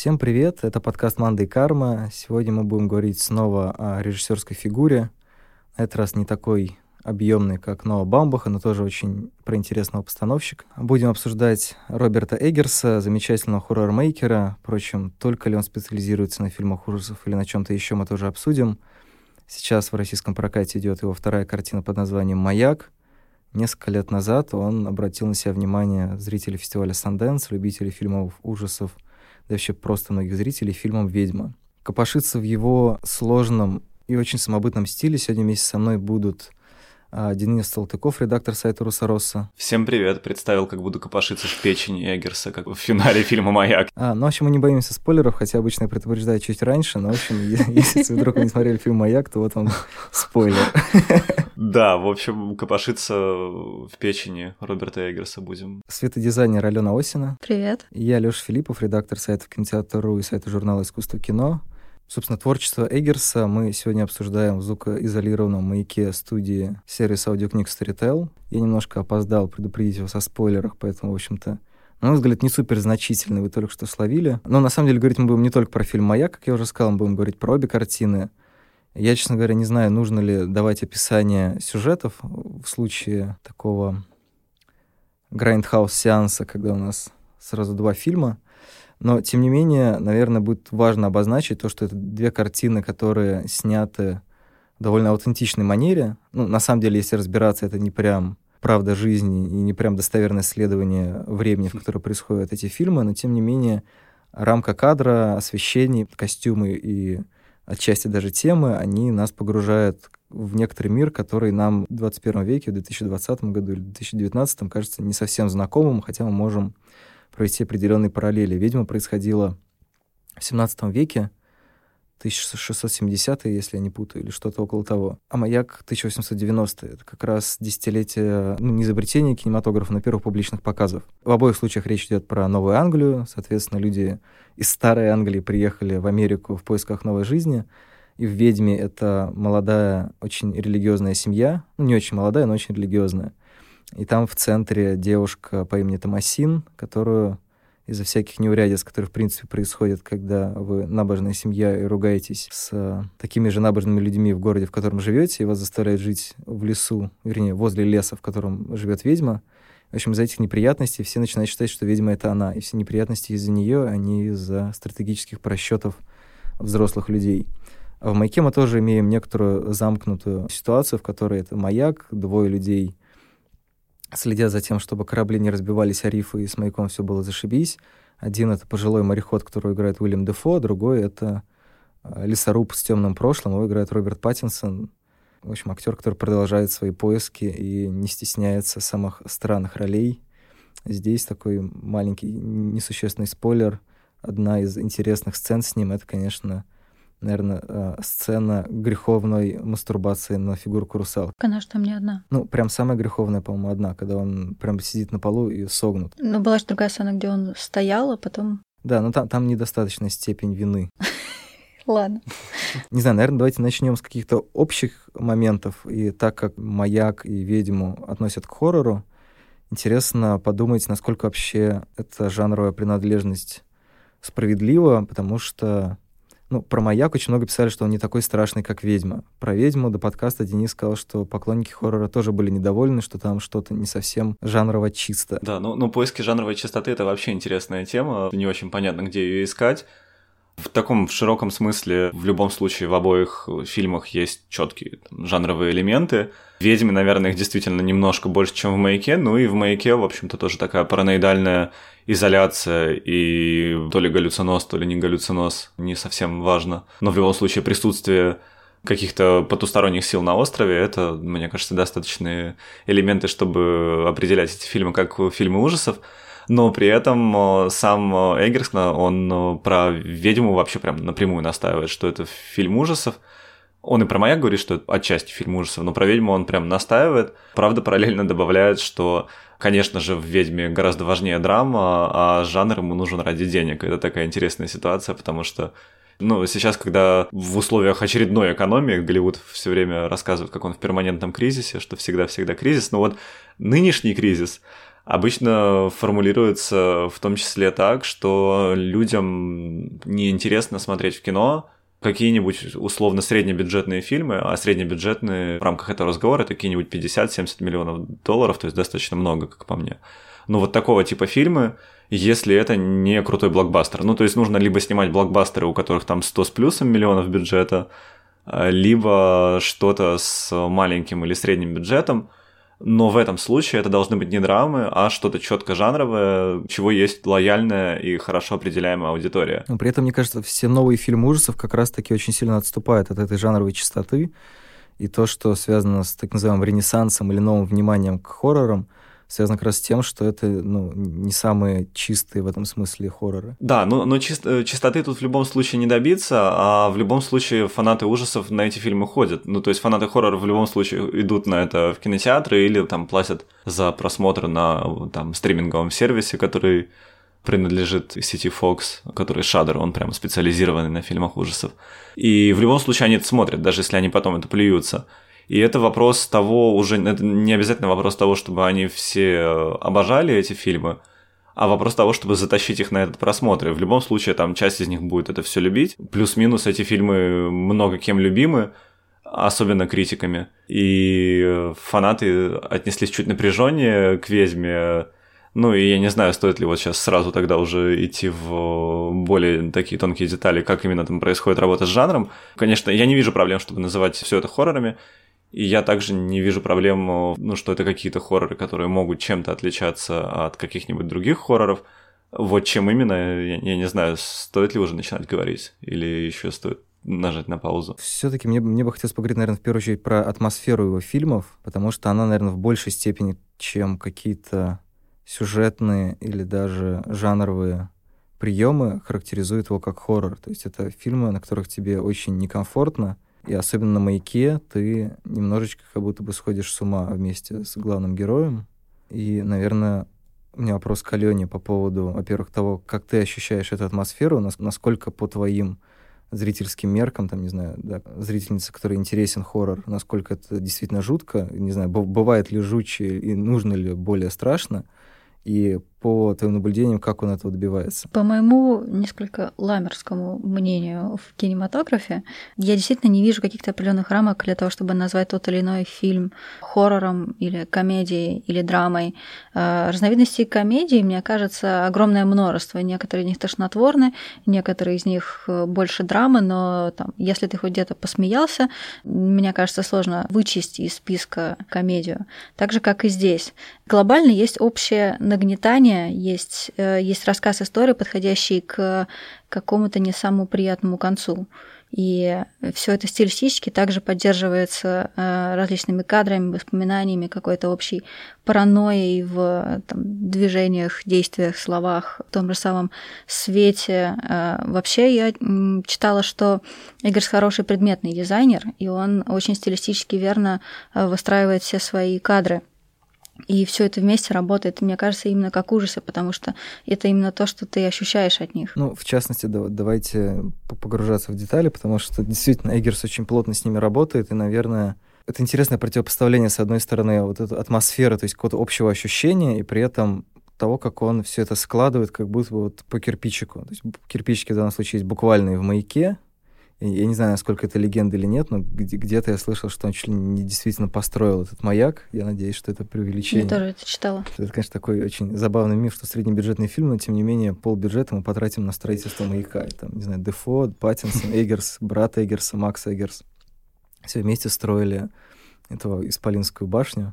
Всем привет, это подкаст «Манда и карма». Сегодня мы будем говорить снова о режиссерской фигуре. На этот раз не такой объемный, как Ноа Бамбаха, но тоже очень про интересного постановщика. Будем обсуждать Роберта Эггерса, замечательного хоррор-мейкера. Впрочем, только ли он специализируется на фильмах ужасов или на чем-то еще, мы тоже обсудим. Сейчас в российском прокате идет его вторая картина под названием «Маяк». Несколько лет назад он обратил на себя внимание зрителей фестиваля «Санденс», любителей фильмов ужасов – да вообще просто многих зрителей, фильмом «Ведьма». Копошиться в его сложном и очень самобытном стиле сегодня вместе со мной будут Денис Салтыков, редактор сайта Русороса. Всем привет, представил, как буду копошиться в печени Эггерса, как в финале фильма «Маяк». А, ну, в общем, мы не боимся спойлеров, хотя обычно я предупреждаю чуть раньше, но, в общем, если вы вдруг не смотрели фильм «Маяк», то вот он спойлер. Да, в общем, копошиться в печени Роберта Эггерса будем. Светодизайнер Алена Осина. Привет. Я Леша Филиппов, редактор сайта Кинотеатр.ру и сайта журнала «Искусство кино». Собственно, творчество Эггерса мы сегодня обсуждаем в звукоизолированном маяке студии сервиса аудиокниг Storytel. Я немножко опоздал предупредить вас о спойлерах, поэтому, в общем-то, на мой взгляд, не супер значительный, вы только что словили. Но на самом деле говорить мы будем не только про фильм «Маяк», как я уже сказал, мы будем говорить про обе картины. Я, честно говоря, не знаю, нужно ли давать описание сюжетов в случае такого грайндхаус-сеанса, когда у нас сразу два фильма. Но, тем не менее, наверное, будет важно обозначить то, что это две картины, которые сняты в довольно аутентичной манере. Ну, на самом деле, если разбираться, это не прям правда жизни и не прям достоверное исследование времени, в которое происходят эти фильмы, но, тем не менее, рамка кадра, освещение, костюмы и отчасти даже темы, они нас погружают в некоторый мир, который нам в 21 веке, в 2020 году или 2019 кажется не совсем знакомым, хотя мы можем провести определенные параллели. Ведьма происходила в 17 веке, 1670 если я не путаю, или что-то около того. А «Маяк» 1890 это как раз десятилетие, ну, не изобретения кинематографа, но первых публичных показов. В обоих случаях речь идет про Новую Англию, соответственно, люди из Старой Англии приехали в Америку в поисках новой жизни, и в «Ведьме» это молодая, очень религиозная семья, ну, не очень молодая, но очень религиозная. И там в центре девушка по имени Томасин, которую из-за всяких неурядиц, которые, в принципе, происходят, когда вы набожная семья и ругаетесь с э, такими же набожными людьми в городе, в котором живете, и вас заставляют жить в лесу, вернее, возле леса, в котором живет ведьма. В общем, из-за этих неприятностей все начинают считать, что ведьма — это она, и все неприятности из-за нее, они из-за стратегических просчетов взрослых людей. А в «Маяке» мы тоже имеем некоторую замкнутую ситуацию, в которой это маяк, двое людей следя за тем, чтобы корабли не разбивались о рифы, и с маяком все было зашибись. Один — это пожилой мореход, которого играет Уильям Дефо, другой — это э, лесоруб с темным прошлым, его играет Роберт Паттинсон. В общем, актер, который продолжает свои поиски и не стесняется самых странных ролей. Здесь такой маленький несущественный спойлер. Одна из интересных сцен с ним — это, конечно, наверное, э, сцена греховной мастурбации на фигурку русалки. Конечно, там не одна. Ну, прям самая греховная, по-моему, одна, когда он прям сидит на полу и согнут. Ну, была же другая сцена, где он стоял, а потом... Да, но там, там недостаточная степень вины. Ладно. Не знаю, наверное, давайте начнем с каких-то общих моментов. И так как «Маяк» и «Ведьму» относят к хоррору, интересно подумать, насколько вообще эта жанровая принадлежность справедлива, потому что ну, про «Маяк» очень много писали, что он не такой страшный, как «Ведьма». Про «Ведьму» до подкаста Денис сказал, что поклонники хоррора тоже были недовольны, что там что-то не совсем жанрово чисто. Да, ну, ну поиски жанровой чистоты — это вообще интересная тема. Не очень понятно, где ее искать. В таком в широком смысле в любом случае в обоих фильмах есть четкие там, жанровые элементы. Ведьмы, наверное, их действительно немножко больше, чем в «Маяке», ну и в «Маяке», в общем-то, тоже такая параноидальная изоляция и то ли галлюциноз, то ли не галлюциноз, не совсем важно. Но в любом случае присутствие каких-то потусторонних сил на острове, это, мне кажется, достаточные элементы, чтобы определять эти фильмы как фильмы ужасов. Но при этом э, сам Эггерс, он э, про ведьму вообще прям напрямую настаивает, что это фильм ужасов. Он и про маяк говорит, что это отчасти фильм ужасов, но про ведьму он прям настаивает. Правда, параллельно добавляет, что Конечно же, в «Ведьме» гораздо важнее драма, а жанр ему нужен ради денег. Это такая интересная ситуация, потому что ну, сейчас, когда в условиях очередной экономии Голливуд все время рассказывает, как он в перманентном кризисе, что всегда-всегда кризис, но вот нынешний кризис, обычно формулируется в том числе так, что людям неинтересно смотреть в кино какие-нибудь условно среднебюджетные фильмы, а среднебюджетные в рамках этого разговора это какие-нибудь 50-70 миллионов долларов, то есть достаточно много, как по мне. Но вот такого типа фильмы, если это не крутой блокбастер. Ну, то есть нужно либо снимать блокбастеры, у которых там 100 с плюсом миллионов бюджета, либо что-то с маленьким или средним бюджетом, но в этом случае это должны быть не драмы, а что-то четко жанровое, чего есть лояльная и хорошо определяемая аудитория. Но при этом, мне кажется, все новые фильмы ужасов как раз-таки очень сильно отступают от этой жанровой частоты, и то, что связано с так называемым ренессансом или новым вниманием к хоррорам — связано как раз с тем, что это ну, не самые чистые в этом смысле хорроры. Да, но, но чист, э, чистоты тут в любом случае не добиться, а в любом случае фанаты ужасов на эти фильмы ходят. Ну, то есть фанаты хорроров в любом случае идут на это в кинотеатры или там платят за просмотр на там стриминговом сервисе, который принадлежит сети Fox, который Shudder, он прямо специализированный на фильмах ужасов. И в любом случае они это смотрят, даже если они потом это плюются. И это вопрос того уже, это не обязательно вопрос того, чтобы они все э, обожали эти фильмы, а вопрос того, чтобы затащить их на этот просмотр. И в любом случае, там часть из них будет это все любить. Плюс-минус эти фильмы много кем любимы, особенно критиками. И э, фанаты отнеслись чуть напряженнее к «Ведьме», ну и я не знаю, стоит ли вот сейчас сразу тогда уже идти в более такие тонкие детали, как именно там происходит работа с жанром. Конечно, я не вижу проблем, чтобы называть все это хоррорами. И я также не вижу проблем, ну, что это какие-то хорроры, которые могут чем-то отличаться от каких-нибудь других хорроров. Вот чем именно, я, я не знаю, стоит ли уже начинать говорить, или еще стоит нажать на паузу. Все-таки мне, мне бы хотелось поговорить, наверное, в первую очередь про атмосферу его фильмов, потому что она, наверное, в большей степени, чем какие-то сюжетные или даже жанровые приемы, характеризует его как хоррор. То есть это фильмы, на которых тебе очень некомфортно, и особенно на маяке ты немножечко как будто бы сходишь с ума вместе с главным героем. И, наверное, у меня вопрос к Алене по поводу, во-первых, того, как ты ощущаешь эту атмосферу, насколько по твоим зрительским меркам, там, не знаю, да, зрительница, которой интересен хоррор, насколько это действительно жутко, не знаю, бывает ли жутче и нужно ли более страшно, и по твоим наблюдениям, как он этого добивается? По моему несколько ламерскому мнению в кинематографе, я действительно не вижу каких-то определенных рамок для того, чтобы назвать тот или иной фильм хоррором или комедией или драмой. А, разновидностей комедий, мне кажется, огромное множество. Некоторые из них тошнотворны, некоторые из них э, больше драмы, но там, если ты хоть где-то посмеялся, мне кажется, сложно вычесть из списка комедию. Так же, как и здесь. Глобально есть общее нагнетание повествования, есть, э, есть рассказ истории, подходящий к какому-то не самому приятному концу. И все это стилистически также поддерживается э, различными кадрами, воспоминаниями, какой-то общей паранойей в там, движениях, действиях, словах, в том же самом свете. Э, вообще я читала, что Игорь хороший предметный дизайнер, и он очень стилистически верно выстраивает все свои кадры. И все это вместе работает, мне кажется, именно как ужасы, потому что это именно то, что ты ощущаешь от них. Ну, в частности, да, давайте погружаться в детали, потому что действительно Эггерс очень плотно с ними работает, и, наверное, это интересное противопоставление, с одной стороны, вот этой атмосферы, то есть какого-то общего ощущения, и при этом того, как он все это складывает, как будто вот по кирпичику. То есть кирпичики в данном случае есть буквальные в маяке, я не знаю, насколько это легенда или нет, но где-то я слышал, что он чуть ли не действительно построил этот маяк. Я надеюсь, что это преувеличение. Я тоже это читала. Это, конечно, такой очень забавный миф, что среднебюджетный фильм, но тем не менее полбюджета мы потратим на строительство маяка. И, там, не знаю, Дефо, Паттинсон, Эггерс, брат Эггерса, Макс Эггерс. Все вместе строили эту Исполинскую башню.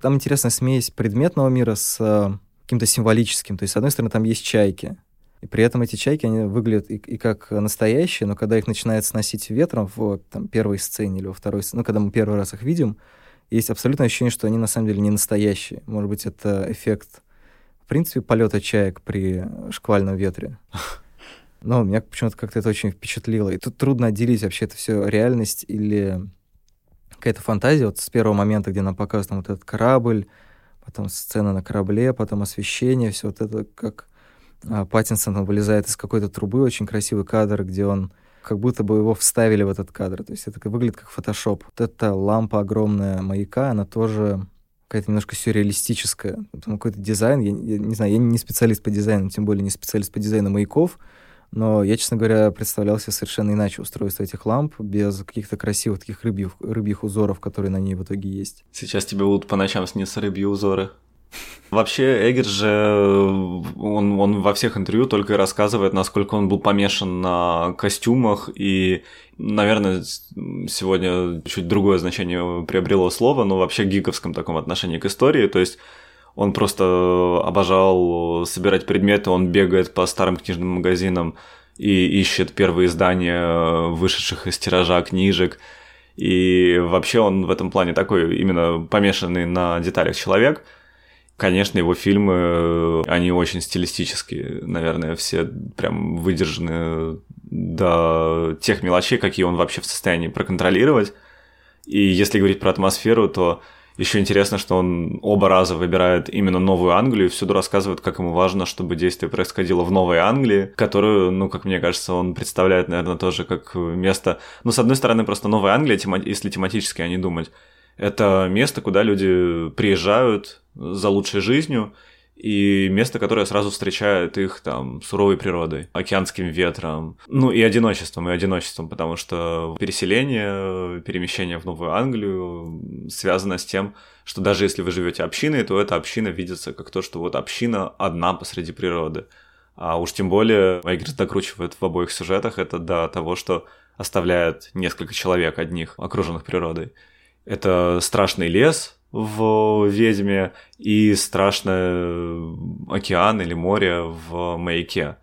Там интересная смесь предметного мира с э, каким-то символическим. То есть, с одной стороны, там есть чайки, и при этом эти чайки, они выглядят и, и как настоящие, но когда их начинает сносить ветром в там, первой сцене или во второй сцене, ну, когда мы первый раз их видим, есть абсолютное ощущение, что они на самом деле не настоящие. Может быть, это эффект, в принципе, полета чаек при шквальном ветре. Но меня почему-то как-то это очень впечатлило. И тут трудно отделить вообще это все реальность или какая-то фантазия. Вот с первого момента, где нам там, вот этот корабль, потом сцена на корабле, потом освещение, все вот это как Паттинсон вылезает из какой-то трубы, очень красивый кадр, где он как будто бы его вставили в этот кадр. То есть это выглядит как фотошоп. Вот эта лампа огромная маяка, она тоже какая-то немножко сюрреалистическая. Там какой-то дизайн, я, я не знаю, я не специалист по дизайну, тем более не специалист по дизайну маяков, но я, честно говоря, представлял себе совершенно иначе устройство этих ламп, без каких-то красивых таких рыбьих, рыбьих узоров, которые на ней в итоге есть. Сейчас тебе будут по ночам сниться рыбьи узоры. Вообще, Эггер же, он, он во всех интервью только рассказывает, насколько он был помешан на костюмах, и, наверное, сегодня чуть другое значение приобрело слово, но вообще гиковском таком отношении к истории, то есть он просто обожал собирать предметы, он бегает по старым книжным магазинам и ищет первые издания вышедших из тиража книжек. И вообще он в этом плане такой именно помешанный на деталях человек. Конечно, его фильмы, они очень стилистические, наверное, все прям выдержаны до тех мелочей, какие он вообще в состоянии проконтролировать. И если говорить про атмосферу, то еще интересно, что он оба раза выбирает именно Новую Англию и всюду рассказывает, как ему важно, чтобы действие происходило в Новой Англии, которую, ну, как мне кажется, он представляет, наверное, тоже как место... Ну, с одной стороны, просто Новая Англия, если тематически о ней думать, это место, куда люди приезжают за лучшей жизнью, и место, которое сразу встречает их там суровой природой, океанским ветром, ну и одиночеством, и одиночеством, потому что переселение, перемещение в Новую Англию связано с тем, что даже если вы живете общиной, то эта община видится как то, что вот община одна посреди природы. А уж тем более Айгрис докручивает в обоих сюжетах это до того, что оставляет несколько человек одних, окруженных природой. Это страшный лес, в «Ведьме» и страшный океан или море в «Маяке».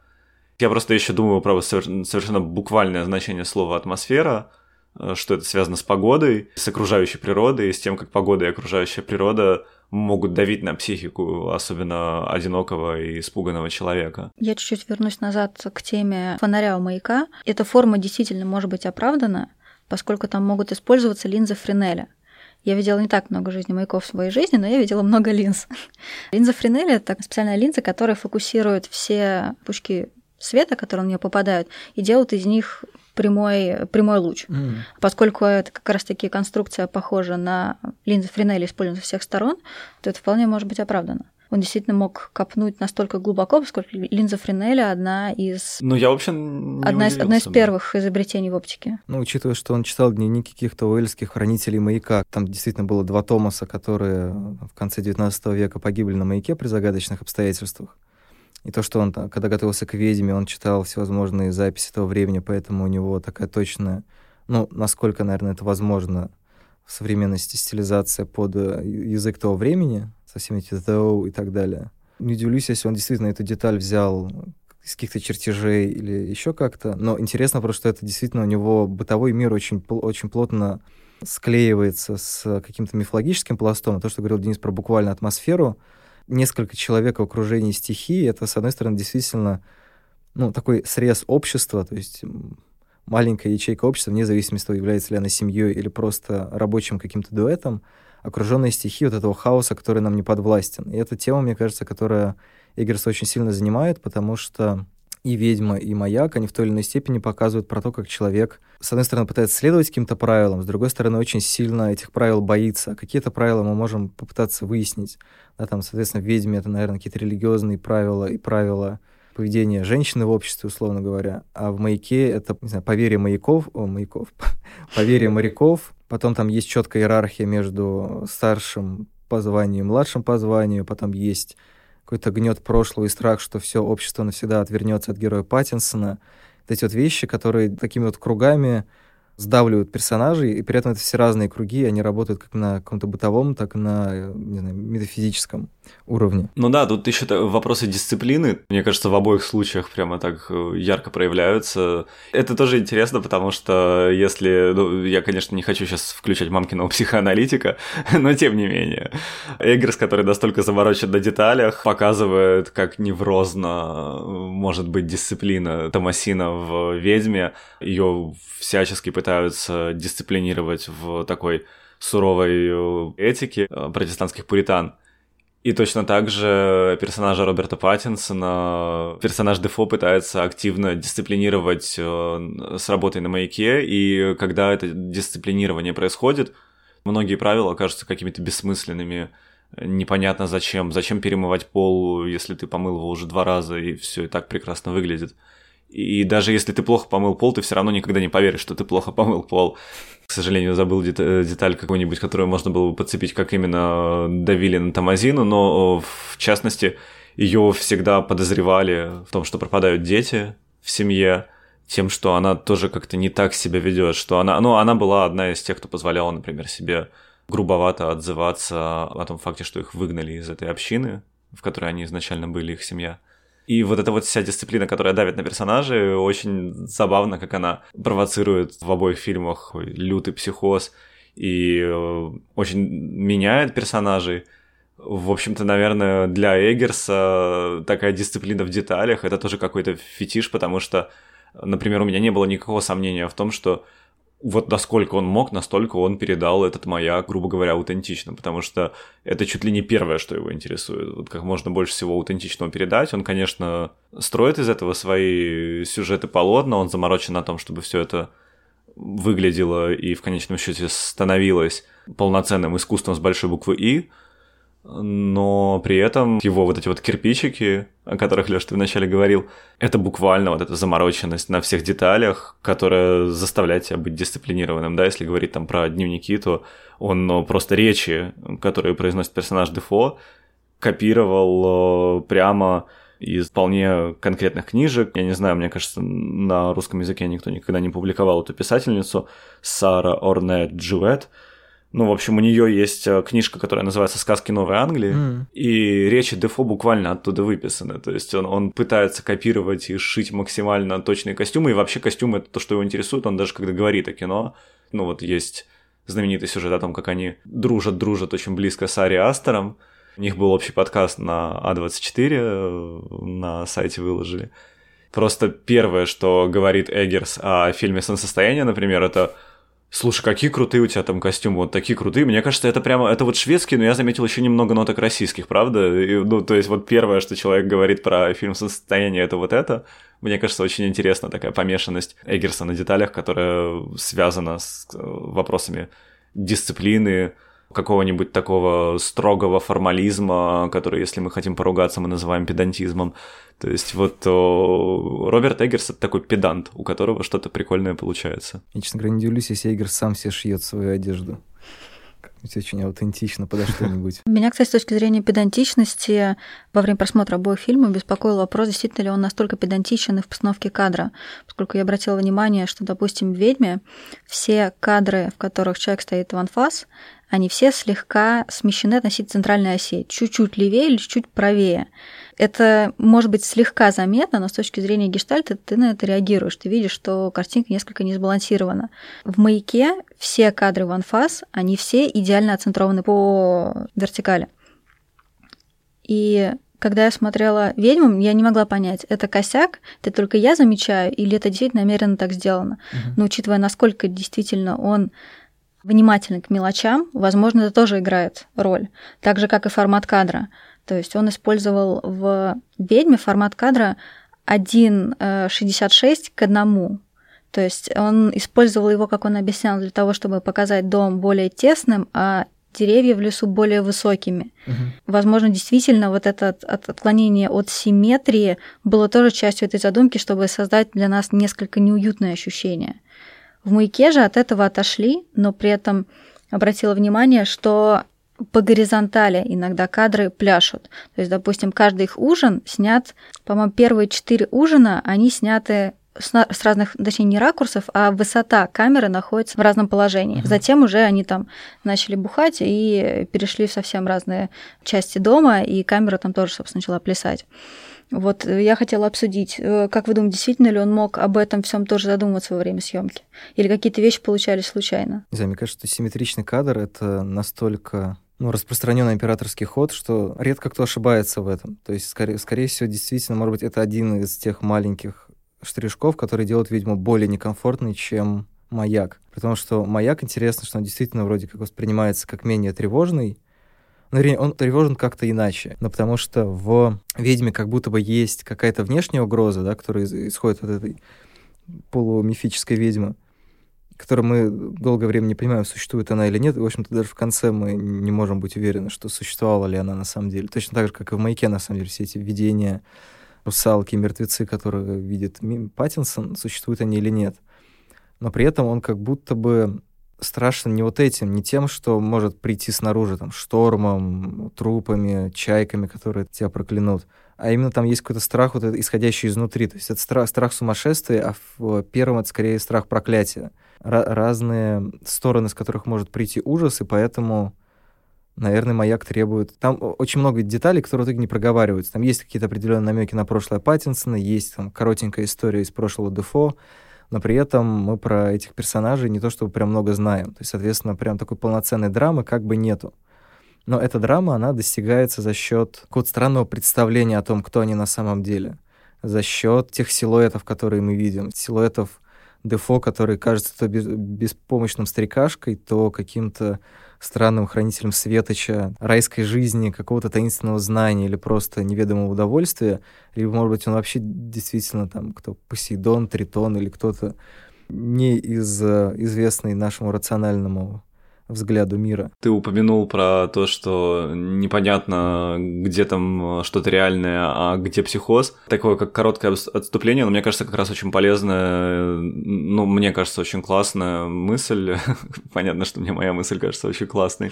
Я просто еще думаю про совершенно буквальное значение слова «атмосфера», э, что это связано с погодой, с окружающей природой, с тем, как погода и окружающая природа могут давить на психику, особенно одинокого и испуганного человека. Я чуть-чуть вернусь назад к теме фонаря у маяка. Эта форма действительно может быть оправдана, поскольку там могут использоваться линзы Френеля. Я видела не так много жизни маяков в своей жизни, но я видела много линз. Линза Френеля — это специальная линза, которая фокусирует все пучки света, которые на нее попадают, и делают из них прямой, прямой луч. Mm. Поскольку это как раз-таки конструкция похожа на линзы Френеля, используемые со всех сторон, то это вполне может быть оправдано он действительно мог копнуть настолько глубоко, поскольку линза Френеля одна из... Ну, я вообще одна из, одна из первых изобретений в оптике. Ну, учитывая, что он читал дневники каких-то уэльских хранителей маяка, там действительно было два Томаса, которые в конце 19 века погибли на маяке при загадочных обстоятельствах. И то, что он, когда готовился к ведьме, он читал всевозможные записи того времени, поэтому у него такая точная, ну, насколько, наверное, это возможно, в современности стилизация под э, язык того времени, со всеми эти though и так далее. Не удивлюсь, если он действительно эту деталь взял из каких-то чертежей или еще как-то. Но интересно просто, что это действительно у него бытовой мир очень, очень плотно склеивается с каким-то мифологическим пластом. то, что говорил Денис про буквально атмосферу, несколько человек в окружении стихии, это, с одной стороны, действительно ну, такой срез общества, то есть маленькая ячейка общества, вне зависимости от того, является ли она семьей или просто рабочим каким-то дуэтом, окруженные стихи вот этого хаоса, который нам не подвластен. И эта тема, мне кажется, которая Эггерс очень сильно занимает, потому что и «Ведьма», и «Маяк», они в той или иной степени показывают про то, как человек, с одной стороны, пытается следовать каким-то правилам, с другой стороны, очень сильно этих правил боится. Какие-то правила мы можем попытаться выяснить. Да, там, соответственно, «Ведьме» это, наверное, какие-то религиозные правила и правила поведения женщины в обществе, условно говоря. А в «Маяке» это, не знаю, поверье маяков, о, маяков, поверье моряков, Потом там есть четкая иерархия между старшим по званию и младшим по званию. Потом есть какой-то гнет прошлого и страх, что все общество навсегда отвернется от героя Паттинсона. Вот эти вот вещи, которые такими вот кругами сдавливают персонажей, и при этом это все разные круги, они работают как на каком-то бытовом, так и на, не знаю, метафизическом уровне. Ну да, тут еще вопросы дисциплины, мне кажется, в обоих случаях прямо так э, ярко проявляются. Это тоже интересно, потому что если... Ну, я, конечно, не хочу сейчас включать мамкиного психоаналитика, но тем не менее. Эггерс, который настолько заморочен на деталях, показывает, как неврозно э, может быть дисциплина Томасина в «Ведьме». Ее всячески пытаются дисциплинировать в такой суровой э, этике протестантских пуритан. И точно так же персонажа Роберта Паттинсона, персонаж Дефо пытается активно дисциплинировать э, с работой на маяке, и когда это дисциплинирование происходит, многие правила кажутся какими-то бессмысленными, непонятно зачем. Зачем перемывать пол, если ты помыл его уже два раза, и все и так прекрасно выглядит. И даже если ты плохо помыл пол, ты все равно никогда не поверишь, что ты плохо помыл пол. К сожалению, забыл деталь какую-нибудь, которую можно было бы подцепить, как именно давили на Тамазину, но в частности ее всегда подозревали в том, что пропадают дети в семье, тем, что она тоже как-то не так себя ведет, что она, ну, она была одна из тех, кто позволяла, например, себе грубовато отзываться о том факте, что их выгнали из этой общины, в которой они изначально были, их семья. И вот эта вот вся дисциплина, которая давит на персонажей, очень забавно, как она провоцирует в обоих фильмах лютый психоз и э, очень меняет персонажей. В общем-то, наверное, для Эггерса такая дисциплина в деталях — это тоже какой-то фетиш, потому что, например, у меня не было никакого сомнения в том, что вот насколько он мог, настолько он передал этот маяк, грубо говоря, аутентично, потому что это чуть ли не первое, что его интересует. Вот как можно больше всего аутентичного передать. Он, конечно, строит из этого свои сюжеты полотна, он заморочен на том, чтобы все это выглядело и в конечном счете становилось полноценным искусством с большой буквы «И», но при этом его вот эти вот кирпичики, о которых, Леш, ты вначале говорил, это буквально вот эта замороченность на всех деталях, которая заставляет тебя быть дисциплинированным, да, если говорить там про дневники, то он ну, просто речи, которые произносит персонаж Дефо, копировал э, прямо из вполне конкретных книжек. Я не знаю, мне кажется, на русском языке никто никогда не публиковал эту писательницу, Сара Орне Джуэт, ну, в общем, у нее есть э, книжка, которая называется «Сказки Новой Англии», mm. и речи Дефо буквально оттуда выписаны. То есть он, он пытается копировать и шить максимально точные костюмы, и вообще костюмы — это то, что его интересует. Он даже когда говорит о кино, ну вот есть знаменитый сюжет о том, как они дружат-дружат очень близко с Ари Астером. У них был общий подкаст на А24, э, на сайте выложили. Просто первое, что говорит Эггерс о фильме «Солнцестояние», например, это Слушай, какие крутые у тебя там костюмы, вот такие крутые. Мне кажется, это прямо, это вот шведские, но я заметил еще немного ноток российских, правда? И, ну, то есть вот первое, что человек говорит про фильм «Состояние», это вот это. Мне кажется, очень интересна такая помешанность Эггерса на деталях, которая связана с э, вопросами дисциплины, какого-нибудь такого строгого формализма, который, если мы хотим поругаться, мы называем педантизмом. То есть вот о, Роберт Эггерс — это такой педант, у которого что-то прикольное получается. Я, честно говоря, не удивлюсь, если Эггерс сам себе шьет свою одежду. Ведь очень аутентично подо что-нибудь. Меня, кстати, с точки зрения педантичности, во время просмотра обоих фильмов беспокоил вопрос, действительно ли он настолько педантичен и в постановке кадра. Поскольку я обратила внимание, что, допустим, в «Ведьме» все кадры, в которых человек стоит в анфас, они все слегка смещены относительно центральной оси, чуть-чуть левее или чуть-чуть правее. Это может быть слегка заметно, но с точки зрения гештальта ты на это реагируешь. Ты видишь, что картинка несколько не сбалансирована. В «Маяке» все кадры в анфас, они все идеально оцентрованы по вертикали. И когда я смотрела «Ведьму», я не могла понять, это косяк, это только я замечаю, или это действительно намеренно так сделано. Uh-huh. Но учитывая, насколько действительно он внимательный к мелочам, возможно, это тоже играет роль. Так же, как и формат кадра. То есть он использовал в «Ведьме» формат кадра 1,66 к одному. То есть он использовал его, как он объяснял, для того, чтобы показать дом более тесным, а деревья в лесу более высокими. Угу. Возможно, действительно, вот это отклонение от симметрии было тоже частью этой задумки, чтобы создать для нас несколько неуютное ощущение. В маяке же от этого отошли, но при этом обратила внимание, что по горизонтали иногда кадры пляшут. То есть, допустим, каждый их ужин снят, по-моему, первые четыре ужина, они сняты с, разных, точнее, не ракурсов, а высота камеры находится в разном положении. Uh-huh. Затем уже они там начали бухать и перешли в совсем разные части дома, и камера там тоже, собственно, начала плясать. Вот э, я хотела обсудить, э, как вы думаете, действительно ли он мог об этом всем тоже задумываться во время съемки? Или какие-то вещи получались случайно? Не знаю, мне кажется, что симметричный кадр — это настолько ну, распространенный операторский ход, что редко кто ошибается в этом. То есть, скорее, скорее всего, действительно, может быть, это один из тех маленьких штришков, которые делают, видимо, более некомфортный, чем маяк. Потому что маяк, интересно, что он действительно вроде как воспринимается как менее тревожный, но он тревожен как-то иначе. Но потому что в «Ведьме» как будто бы есть какая-то внешняя угроза, да, которая исходит от этой полумифической ведьмы, которую мы долгое время не понимаем, существует она или нет. И, в общем-то, даже в конце мы не можем быть уверены, что существовала ли она на самом деле. Точно так же, как и в «Маяке», на самом деле, все эти видения русалки, мертвецы, которые видит Паттинсон, существуют они или нет. Но при этом он как будто бы страшно не вот этим, не тем, что может прийти снаружи, там, штормом, трупами, чайками, которые тебя проклянут, а именно там есть какой-то страх, вот исходящий изнутри. То есть это страх, страх сумасшествия, а в первом это скорее страх проклятия. Р- разные стороны, с которых может прийти ужас, и поэтому наверное, маяк требует... Там очень много деталей, которые в итоге не проговариваются. Там есть какие-то определенные намеки на прошлое Паттинсона, есть там коротенькая история из прошлого Дефо, но при этом мы про этих персонажей не то чтобы прям много знаем. То есть, соответственно, прям такой полноценной драмы как бы нету. Но эта драма, она достигается за счет какого-то странного представления о том, кто они на самом деле. За счет тех силуэтов, которые мы видим. Силуэтов Дефо, который кажется то беспомощным старикашкой, то каким-то странным хранителем светоча, райской жизни, какого-то таинственного знания или просто неведомого удовольствия, либо, может быть, он вообще действительно там кто Посейдон, Тритон или кто-то не из э, известный нашему рациональному взгляду мира. Ты упомянул про то, что непонятно, где там что-то реальное, а где психоз. Такое, как короткое отступление, но мне кажется, как раз очень полезная, ну, мне кажется, очень классная мысль. Понятно, что мне моя мысль кажется очень классной.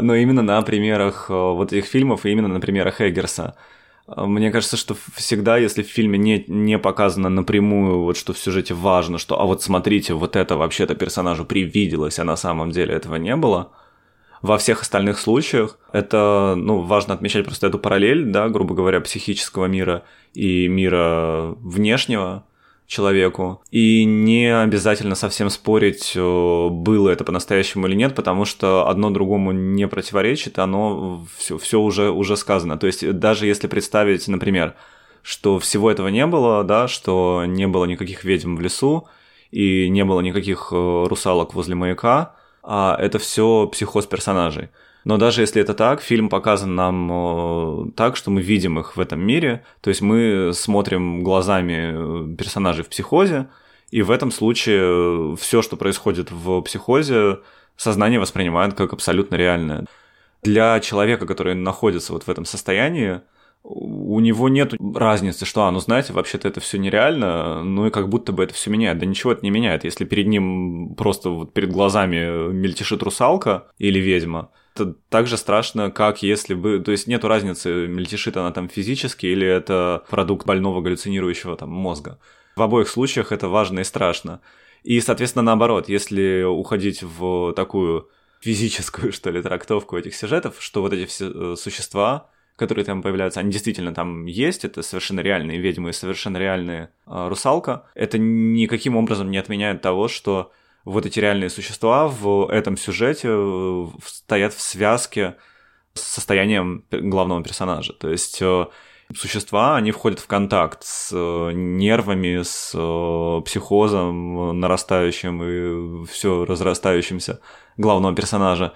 Но именно на примерах э, вот этих фильмов и именно на примерах Эггерса. Мне кажется, что всегда, если в фильме не, не показано напрямую, вот что в сюжете важно, что, а вот смотрите, вот это вообще-то персонажу привиделось, а на самом деле этого не было, во всех остальных случаях это, ну, важно отмечать просто эту параллель, да, грубо говоря, психического мира и мира внешнего, человеку. И не обязательно совсем спорить, э, было это по-настоящему или нет, потому что одно другому не противоречит, оно все, все уже, уже сказано. То есть даже если представить, например, что всего этого не было, да, что не было никаких ведьм в лесу и не было никаких э, русалок возле маяка, а это все психоз персонажей. Но даже если это так, фильм показан нам э, так, что мы видим их в этом мире, то есть мы смотрим глазами э, персонажей в психозе, и в этом случае э, все, что происходит в психозе, сознание воспринимает как абсолютно реальное. Для человека, который находится вот в этом состоянии, у него нет разницы, что, а, ну знаете, вообще-то это все нереально, ну и как будто бы это все меняет. Да ничего это не меняет. Если перед ним просто вот перед глазами мельтешит русалка или ведьма, так же страшно, как если бы... То есть нету разницы, мельтешит она там физически или это продукт больного галлюцинирующего там мозга. В обоих случаях это важно и страшно. И, соответственно, наоборот, если уходить в такую физическую, что ли, трактовку этих сюжетов, что вот эти все э, существа, которые там появляются, они действительно там есть, это совершенно реальные ведьмы, совершенно реальные э, русалка, это никаким образом не отменяет того, что вот эти реальные существа в этом сюжете э, стоят в связке с состоянием главного персонажа. То есть э, существа, они входят в контакт с э, нервами, с психозом нарастающим и все разрастающимся главного персонажа.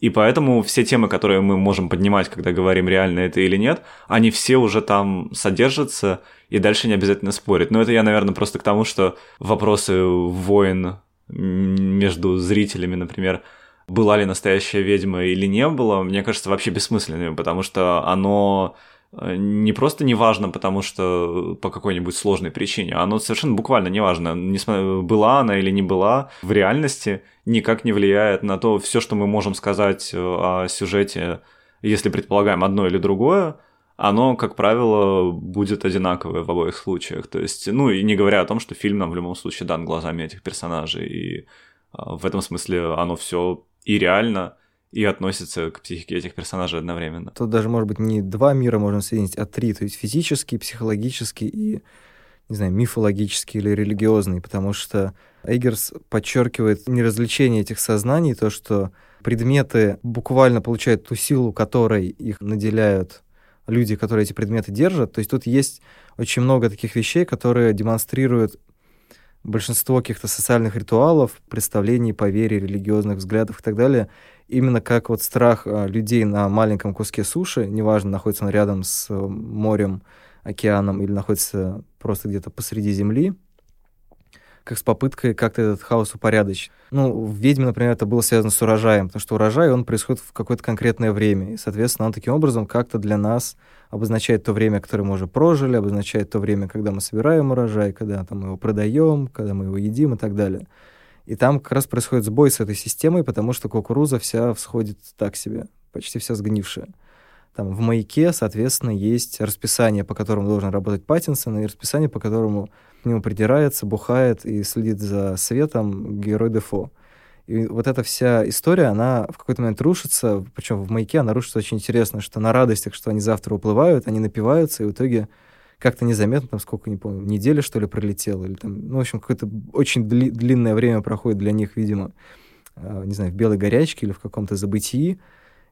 И поэтому все темы, которые мы можем поднимать, когда говорим, реально это или нет, они все уже там содержатся, и дальше не обязательно спорить. Но это я, наверное, просто к тому, что вопросы войн между зрителями, например, была ли настоящая ведьма или не было, мне кажется, вообще бессмысленным, потому что оно э, не просто не важно, потому что по какой-нибудь сложной причине, оно совершенно буквально не важно, была она или не была, в реальности никак не влияет на то, все, что мы можем сказать э, о сюжете, если предполагаем одно или другое, оно, как правило, будет одинаковое в обоих случаях. То есть, ну и не говоря о том, что фильм нам в любом случае дан глазами этих персонажей, и а, в этом смысле оно все и реально, и относится к психике этих персонажей одновременно. Тут даже, может быть, не два мира можно соединить, а три, то есть физический, психологический и, не знаю, мифологический или религиозный, потому что Эйгерс подчеркивает неразвлечение этих сознаний, то, что предметы буквально получают ту силу, которой их наделяют люди, которые эти предметы держат. То есть тут есть очень много таких вещей, которые демонстрируют большинство каких-то социальных ритуалов, представлений, поверий, религиозных взглядов и так далее, именно как вот страх а, людей на маленьком куске суши, неважно, находится он рядом с морем, океаном или находится просто где-то посреди земли, как с попыткой как-то этот хаос упорядочить. Ну, в «Ведьме», например, это было связано с урожаем, потому что урожай, он происходит в какое-то конкретное время, и, соответственно, он таким образом как-то для нас обозначает то время, которое мы уже прожили, обозначает то время, когда мы собираем урожай, когда там, мы его продаем, когда мы его едим и так далее. И там как раз происходит сбой с этой системой, потому что кукуруза вся всходит так себе, почти вся сгнившая. Там в маяке, соответственно, есть расписание, по которому должен работать Паттинсон, и расписание, по которому к нему придирается, бухает и следит за светом герой Дефо. И вот эта вся история, она в какой-то момент рушится, причем в маяке она рушится очень интересно, что на радостях, что они завтра уплывают, они напиваются, и в итоге как-то незаметно, там сколько, не помню, неделя, что ли, пролетела, или там, ну, в общем, какое-то очень дли- длинное время проходит для них, видимо, э, не знаю, в белой горячке или в каком-то забытии,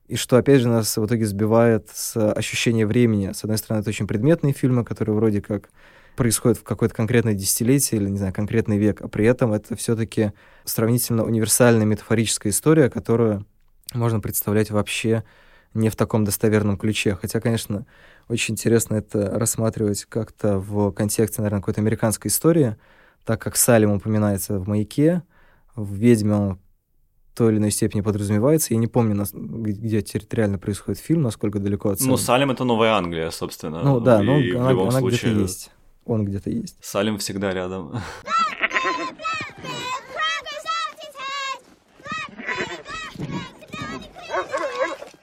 и что, опять же, нас в итоге сбивает с ощущения времени. С одной стороны, это очень предметные фильмы, которые вроде как происходят в какое-то конкретное десятилетие или, не знаю, конкретный век, а при этом это все-таки сравнительно универсальная метафорическая история, которую можно представлять вообще не в таком достоверном ключе. Хотя, конечно, очень интересно это рассматривать как-то в контексте, наверное, какой-то американской истории, так как Салим упоминается в «Маяке», в «Ведьме» он той или иной степени подразумевается. Я не помню, где территориально происходит фильм, насколько далеко от Салема. Ну, Салем — это Новая Англия, собственно. Ну да, ну она, она случае... где-то есть. Он где-то есть. Салем всегда рядом.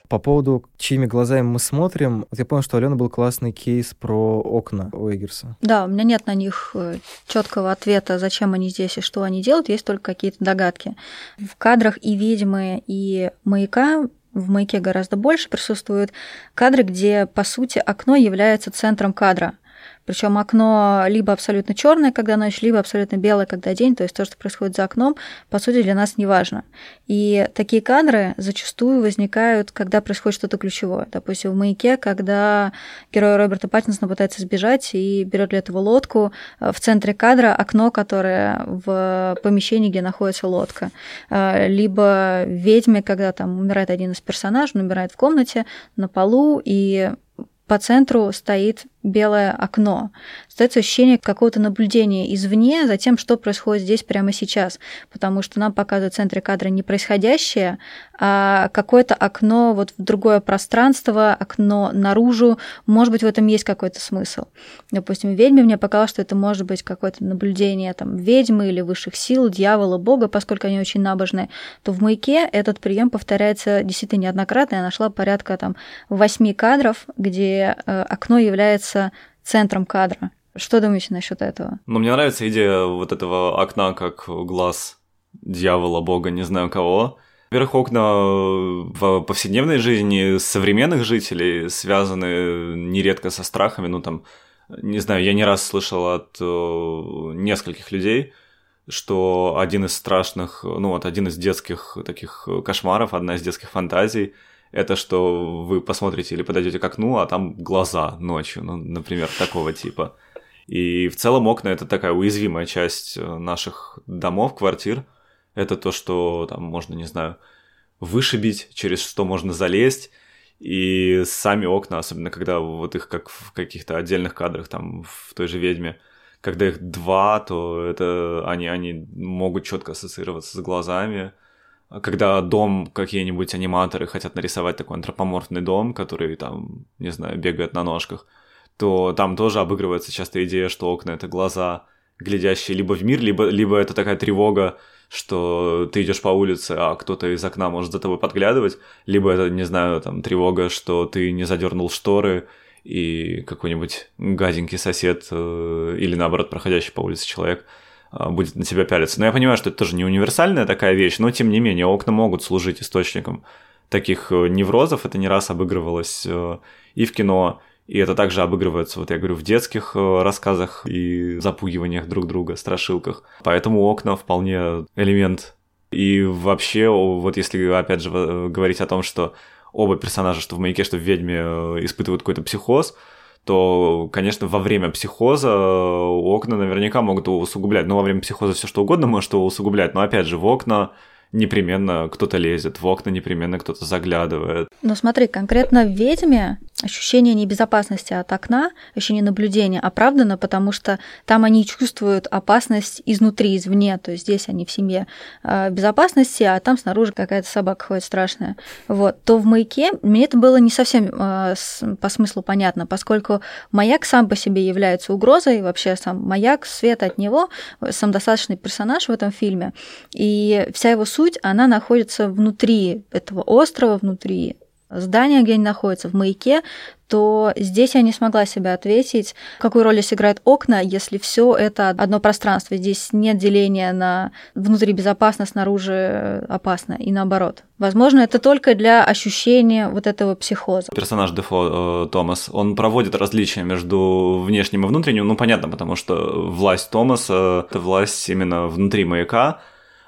По поводу, чьими глазами мы смотрим, вот я понял, что у Алены был классный кейс про окна у Эггерса. Да, у меня нет на них э, четкого ответа, зачем они здесь и что они делают, есть только какие-то догадки. В кадрах и ведьмы, и маяка в маяке гораздо больше присутствуют кадры, где, по сути, окно является центром кадра. Причем окно либо абсолютно черное, когда ночь, либо абсолютно белое, когда день. То есть то, что происходит за окном, по сути, для нас не важно. И такие кадры зачастую возникают, когда происходит что-то ключевое. Допустим, в маяке, когда герой Роберта Паттинсона пытается сбежать и берет для этого лодку. Э, в центре кадра окно, которое в помещении, где находится лодка. Э, либо в ведьме, когда там умирает один из персонажей, он умирает в комнате на полу, и по центру стоит белое окно. Остается ощущение какого-то наблюдения извне за тем, что происходит здесь прямо сейчас, потому что нам показывают в центре кадра не происходящее, а какое-то окно вот в другое пространство, окно наружу. Может быть, в этом есть какой-то смысл. Допустим, «Ведьме» мне показалось, что это может быть какое-то наблюдение там, ведьмы или высших сил, дьявола, бога, поскольку они очень набожные, то в «Маяке» этот прием повторяется действительно неоднократно. Я нашла порядка там восьми кадров, где э, окно является является центром кадра. Что думаете насчет этого? Ну, мне нравится идея вот этого окна как глаз дьявола, бога, не знаю кого. Во-первых, окна в повседневной жизни современных жителей связаны нередко со страхами. Ну, там, не знаю, я не раз слышал от э, нескольких людей, что один из страшных, ну вот один из детских таких кошмаров, одна из детских фантазий – это что вы посмотрите или подойдете к окну, а там глаза ночью, ну, например, такого типа. И в целом окна это такая уязвимая часть э, наших домов, квартир. Это то, что там можно, не знаю, вышибить, через что можно залезть. И сами окна, особенно когда вот их как в каких-то отдельных кадрах, там в той же ведьме, когда их два, то это они, они могут четко ассоциироваться с глазами когда дом какие-нибудь аниматоры хотят нарисовать такой антропоморфный дом, который там, не знаю, бегает на ножках, то там тоже обыгрывается часто идея, что окна — это глаза, глядящие либо в мир, либо, либо это такая тревога, что ты идешь по улице, а кто-то из окна может за тобой подглядывать, либо это, не знаю, там тревога, что ты не задернул шторы, и какой-нибудь гаденький сосед э, или наоборот проходящий по улице человек – будет на тебя пялиться. Но я понимаю, что это тоже не универсальная такая вещь, но тем не менее окна могут служить источником таких э, неврозов. Это не раз обыгрывалось э, и в кино, и это также обыгрывается, вот я говорю, в детских э, рассказах и запугиваниях друг друга, страшилках. Поэтому окна вполне элемент. И вообще, вот если опять же говорить о том, что оба персонажа, что в «Маяке», что в «Ведьме» испытывают какой-то психоз, то, конечно, во время психоза окна наверняка могут его усугублять. Ну, во время психоза все что угодно может его усугублять, но, опять же, в окна непременно кто-то лезет, в окна непременно кто-то заглядывает. Но смотри, конкретно в «Ведьме» ощущение небезопасности от окна, ощущение наблюдения оправдано, потому что там они чувствуют опасность изнутри, извне, то есть здесь они в семье э, безопасности, а там снаружи какая-то собака ходит страшная. Вот. То в «Маяке» мне это было не совсем э, по смыслу понятно, поскольку маяк сам по себе является угрозой, вообще сам маяк, свет от него, сам достаточный персонаж в этом фильме, и вся его суть, она находится внутри этого острова, внутри здания, где они находятся, в маяке, то здесь я не смогла себе ответить, какую роль здесь играют окна, если все это одно пространство. Здесь нет деления на внутри безопасно, снаружи опасно, и наоборот. Возможно, это только для ощущения вот этого психоза. Персонаж Дефо э, Томас, он проводит различия между внешним и внутренним, ну, понятно, потому что власть Томаса — это власть именно внутри маяка,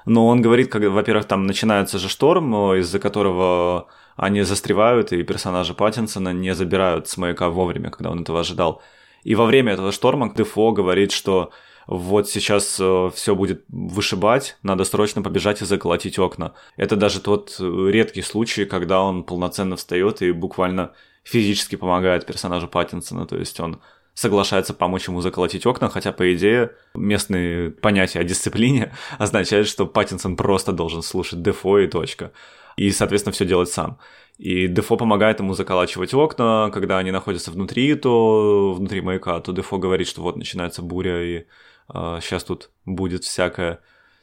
но он говорит, как, во-первых, там начинается же шторм, из-за которого они застревают, и персонажа Паттинсона не забирают с маяка вовремя, когда он этого ожидал. И во время этого шторма Дефо говорит, что вот сейчас э, все будет вышибать, надо срочно побежать и заколотить окна. Это даже тот э, редкий случай, когда он полноценно встает и буквально физически помогает персонажу Паттинсона, то есть он соглашается помочь ему заколотить окна, хотя, по идее, местные понятия о дисциплине означают, что Паттинсон просто должен слушать Дефо и точка и, соответственно, все делать сам. И Дефо помогает ему заколачивать окна, когда они находятся внутри, то внутри маяка, то Дефо говорит, что вот начинается буря, и э, а, сейчас тут будет всякое.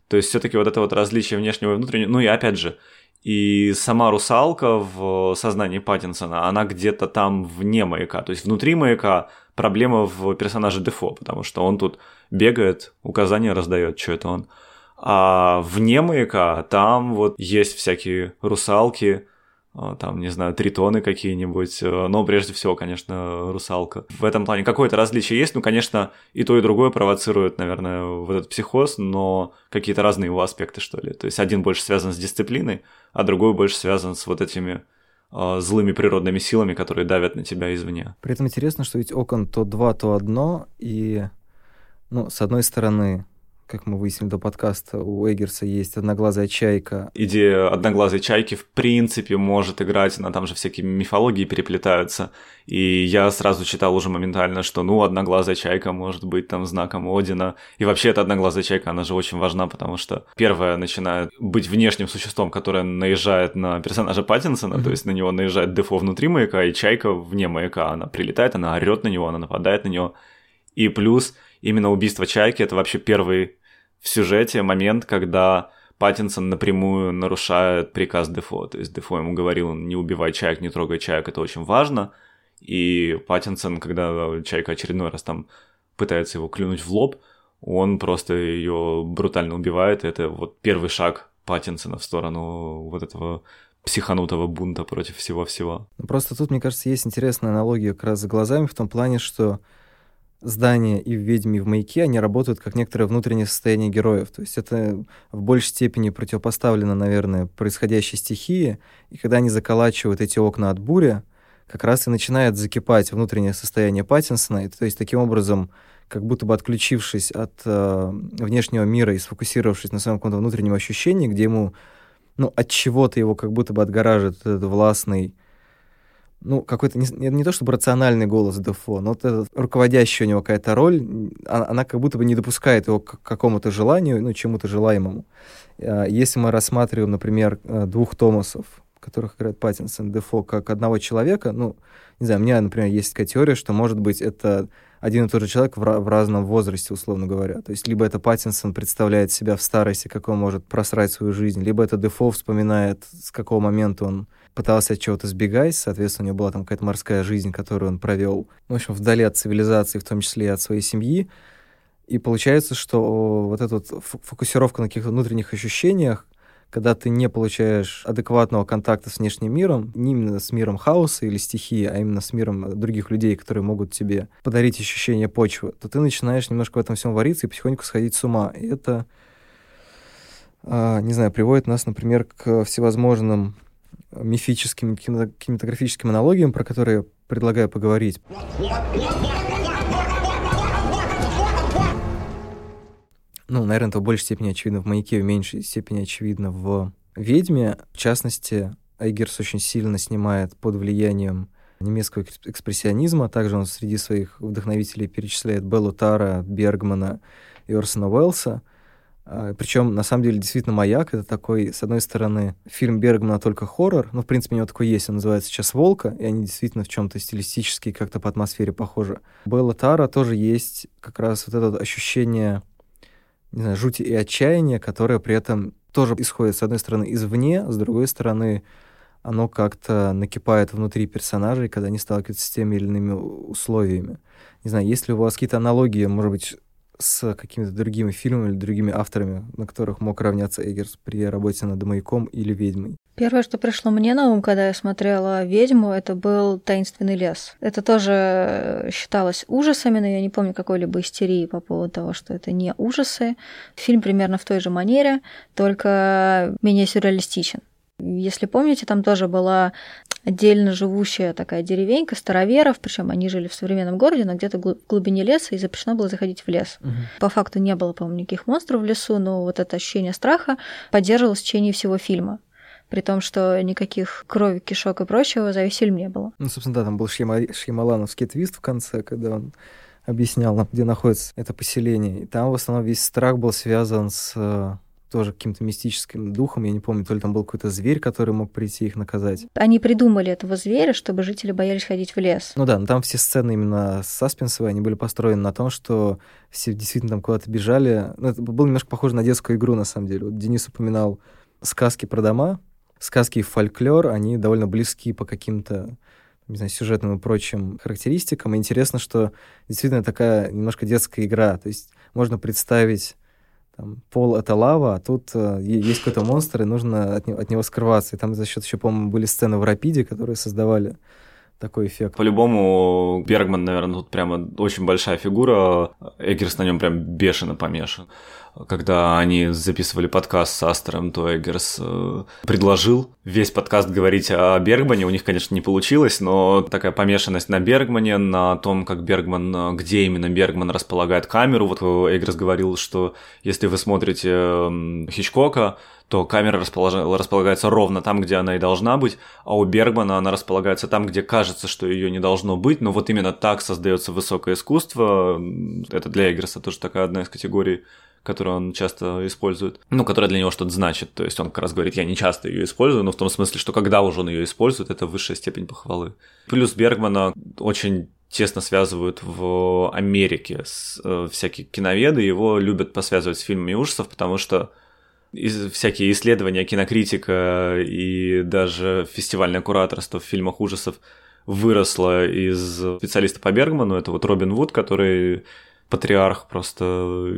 То есть все-таки вот это вот различие внешнего и внутреннего. Ну и опять же, и сама русалка в сознании Паттинсона, она где-то там вне маяка. То есть внутри маяка проблема в персонаже Дефо, потому что он тут бегает, указания раздает, что это он. А вне маяка там вот есть всякие русалки, а, там, не знаю, тритоны какие-нибудь, э, но прежде всего, конечно, русалка. В этом плане какое-то различие есть, ну, конечно, и то, и другое провоцирует, наверное, вот этот психоз, но какие-то разные его аспекты, что ли. То есть один больше связан с дисциплиной, а другой больше связан с вот этими злыми природными силами, которые давят на тебя извне. При этом интересно, что ведь окон то два, то одно, и, ну, с одной стороны, как мы выяснили до подкаста, у Эггерса есть одноглазая чайка. Идея одноглазой чайки в принципе может играть, но там же всякие мифологии переплетаются. И я сразу читал уже моментально, что ну, одноглазая чайка может быть там знаком Одина. И вообще эта одноглазая чайка, она же очень важна, потому что первая начинает быть внешним существом, которое наезжает на персонажа Паттинсона, mm-hmm. то есть на него наезжает Дефо внутри маяка, и чайка вне маяка. Она прилетает, она орет на него, она нападает на него. И плюс именно убийство Чайки — это вообще первый в сюжете момент, когда Паттинсон напрямую нарушает приказ Дефо. То есть Дефо ему говорил, не убивай Чайк, не трогай Чайк, это очень важно. И Паттинсон, когда Чайка очередной раз там пытается его клюнуть в лоб, он просто ее брутально убивает. Это вот первый шаг Паттинсона в сторону вот этого психанутого бунта против всего-всего. Просто тут, мне кажется, есть интересная аналогия как раз за глазами в том плане, что здания и в «Ведьме», и в «Маяке», они работают как некоторое внутреннее состояние героев. То есть это в большей степени противопоставлено, наверное, происходящей стихии. И когда они заколачивают эти окна от бури, как раз и начинает закипать внутреннее состояние Паттинсона. И, то есть таким образом, как будто бы отключившись от э, внешнего мира и сфокусировавшись на своем каком-то внутреннем ощущении, где ему ну, от чего-то его как будто бы отгораживает этот властный ну, какой-то, не, не то чтобы рациональный голос Дефо, но вот эта руководящая у него какая-то роль, она, она как будто бы не допускает его к какому-то желанию, ну, чему-то желаемому. А, если мы рассматриваем, например, э, двух Томасов, которых играет Паттинсон, Дефо, как одного человека, ну, не знаю, у меня, например, есть такая теория, что, может быть, это один и тот же человек в, в разном возрасте, условно говоря. То есть либо это Паттинсон представляет себя в старости, как он может просрать свою жизнь, либо это Дефо вспоминает, с какого момента он пытался от чего-то сбегать, соответственно, у него была там какая-то морская жизнь, которую он провел, в общем, вдали от цивилизации, в том числе и от своей семьи. И получается, что вот эта вот фокусировка на каких-то внутренних ощущениях, когда ты не получаешь адекватного контакта с внешним миром, не именно с миром хаоса или стихии, а именно с миром других людей, которые могут тебе подарить ощущение почвы, то ты начинаешь немножко в этом всем вариться и потихоньку сходить с ума. И это, а, не знаю, приводит нас, например, к всевозможным мифическим кинематографическим аналогиям, про которые предлагаю поговорить. Ну, наверное, это в большей степени очевидно в «Маяке», в меньшей степени очевидно в «Ведьме». В частности, Айгерс очень сильно снимает под влиянием немецкого экспрессионизма. Также он среди своих вдохновителей перечисляет Беллу Тара, Бергмана и Орсона Уэллса. А, Причем, на самом деле, действительно, «Маяк» — это такой, с одной стороны, фильм Бергмана только хоррор, ну, в принципе, у него такой есть, он называется сейчас «Волка», и они действительно в чем то стилистически как-то по атмосфере похожи. Белла Тара тоже есть как раз вот это ощущение, не знаю, жути и отчаяния, которое при этом тоже исходит, с одной стороны, извне, с другой стороны, оно как-то накипает внутри персонажей, когда они сталкиваются с теми или иными условиями. Не знаю, есть ли у вас какие-то аналогии, может быть, с какими-то другими фильмами или другими авторами, на которых мог равняться Эггерс при работе над «Маяком» или «Ведьмой»? Первое, что пришло мне на ум, когда я смотрела «Ведьму», это был «Таинственный лес». Это тоже считалось ужасами, но я не помню какой-либо истерии по поводу того, что это не ужасы. Фильм примерно в той же манере, только менее сюрреалистичен. Если помните, там тоже была отдельно живущая такая деревенька староверов, причем они жили в современном городе, но где-то в глубине леса, и запрещено было заходить в лес. Угу. По факту не было, по-моему, никаких монстров в лесу, но вот это ощущение страха поддерживалось в течение всего фильма при том, что никаких крови, кишок и прочего за весь фильм не было. Ну, собственно, да, там был Шьяма... Шьямалановский твист в конце, когда он объяснял, где находится это поселение. И там в основном весь страх был связан с э, тоже каким-то мистическим духом. Я не помню, то ли там был какой-то зверь, который мог прийти их наказать. Они придумали этого зверя, чтобы жители боялись ходить в лес. Ну да, но там все сцены именно саспенсовые, они были построены на том, что все действительно там куда-то бежали. Ну, это было немножко похоже на детскую игру, на самом деле. Вот Денис упоминал сказки про дома, сказки и фольклор, они довольно близки по каким-то не знаю, сюжетным и прочим характеристикам. И интересно, что действительно такая немножко детская игра. То есть можно представить там, пол — это лава, а тут э, есть какой-то монстр, и нужно от, него, от него скрываться. И там за счет еще, по-моему, были сцены в Рапиде, которые создавали такой эффект. По-любому, Бергман, наверное, тут прямо очень большая фигура. Эггерс на нем прям бешено помешан. Когда они записывали подкаст с Астером, то Эггерс э, предложил весь подкаст говорить о Бергмане. У них, конечно, не получилось, но такая помешанность на Бергмане, на том, как Бергман, где именно Бергман располагает камеру. Вот Эггерс говорил, что если вы смотрите Хичкока, то камера располагается ровно там, где она и должна быть, а у Бергмана она располагается там, где кажется, что ее не должно быть, но вот именно так создается высокое искусство. Это для Эггерса тоже такая одна из категорий которую он часто использует, ну, которая для него что-то значит. То есть он как раз говорит, я не часто ее использую, но в том смысле, что когда уже он ее использует, это высшая степень похвалы. Плюс Бергмана очень тесно связывают в Америке с, э, всякие киноведы, его любят посвязывать с фильмами ужасов, потому что всякие исследования кинокритика и даже фестивальное кураторство в фильмах ужасов выросло из специалиста по Бергману, это вот Робин Вуд, который патриарх просто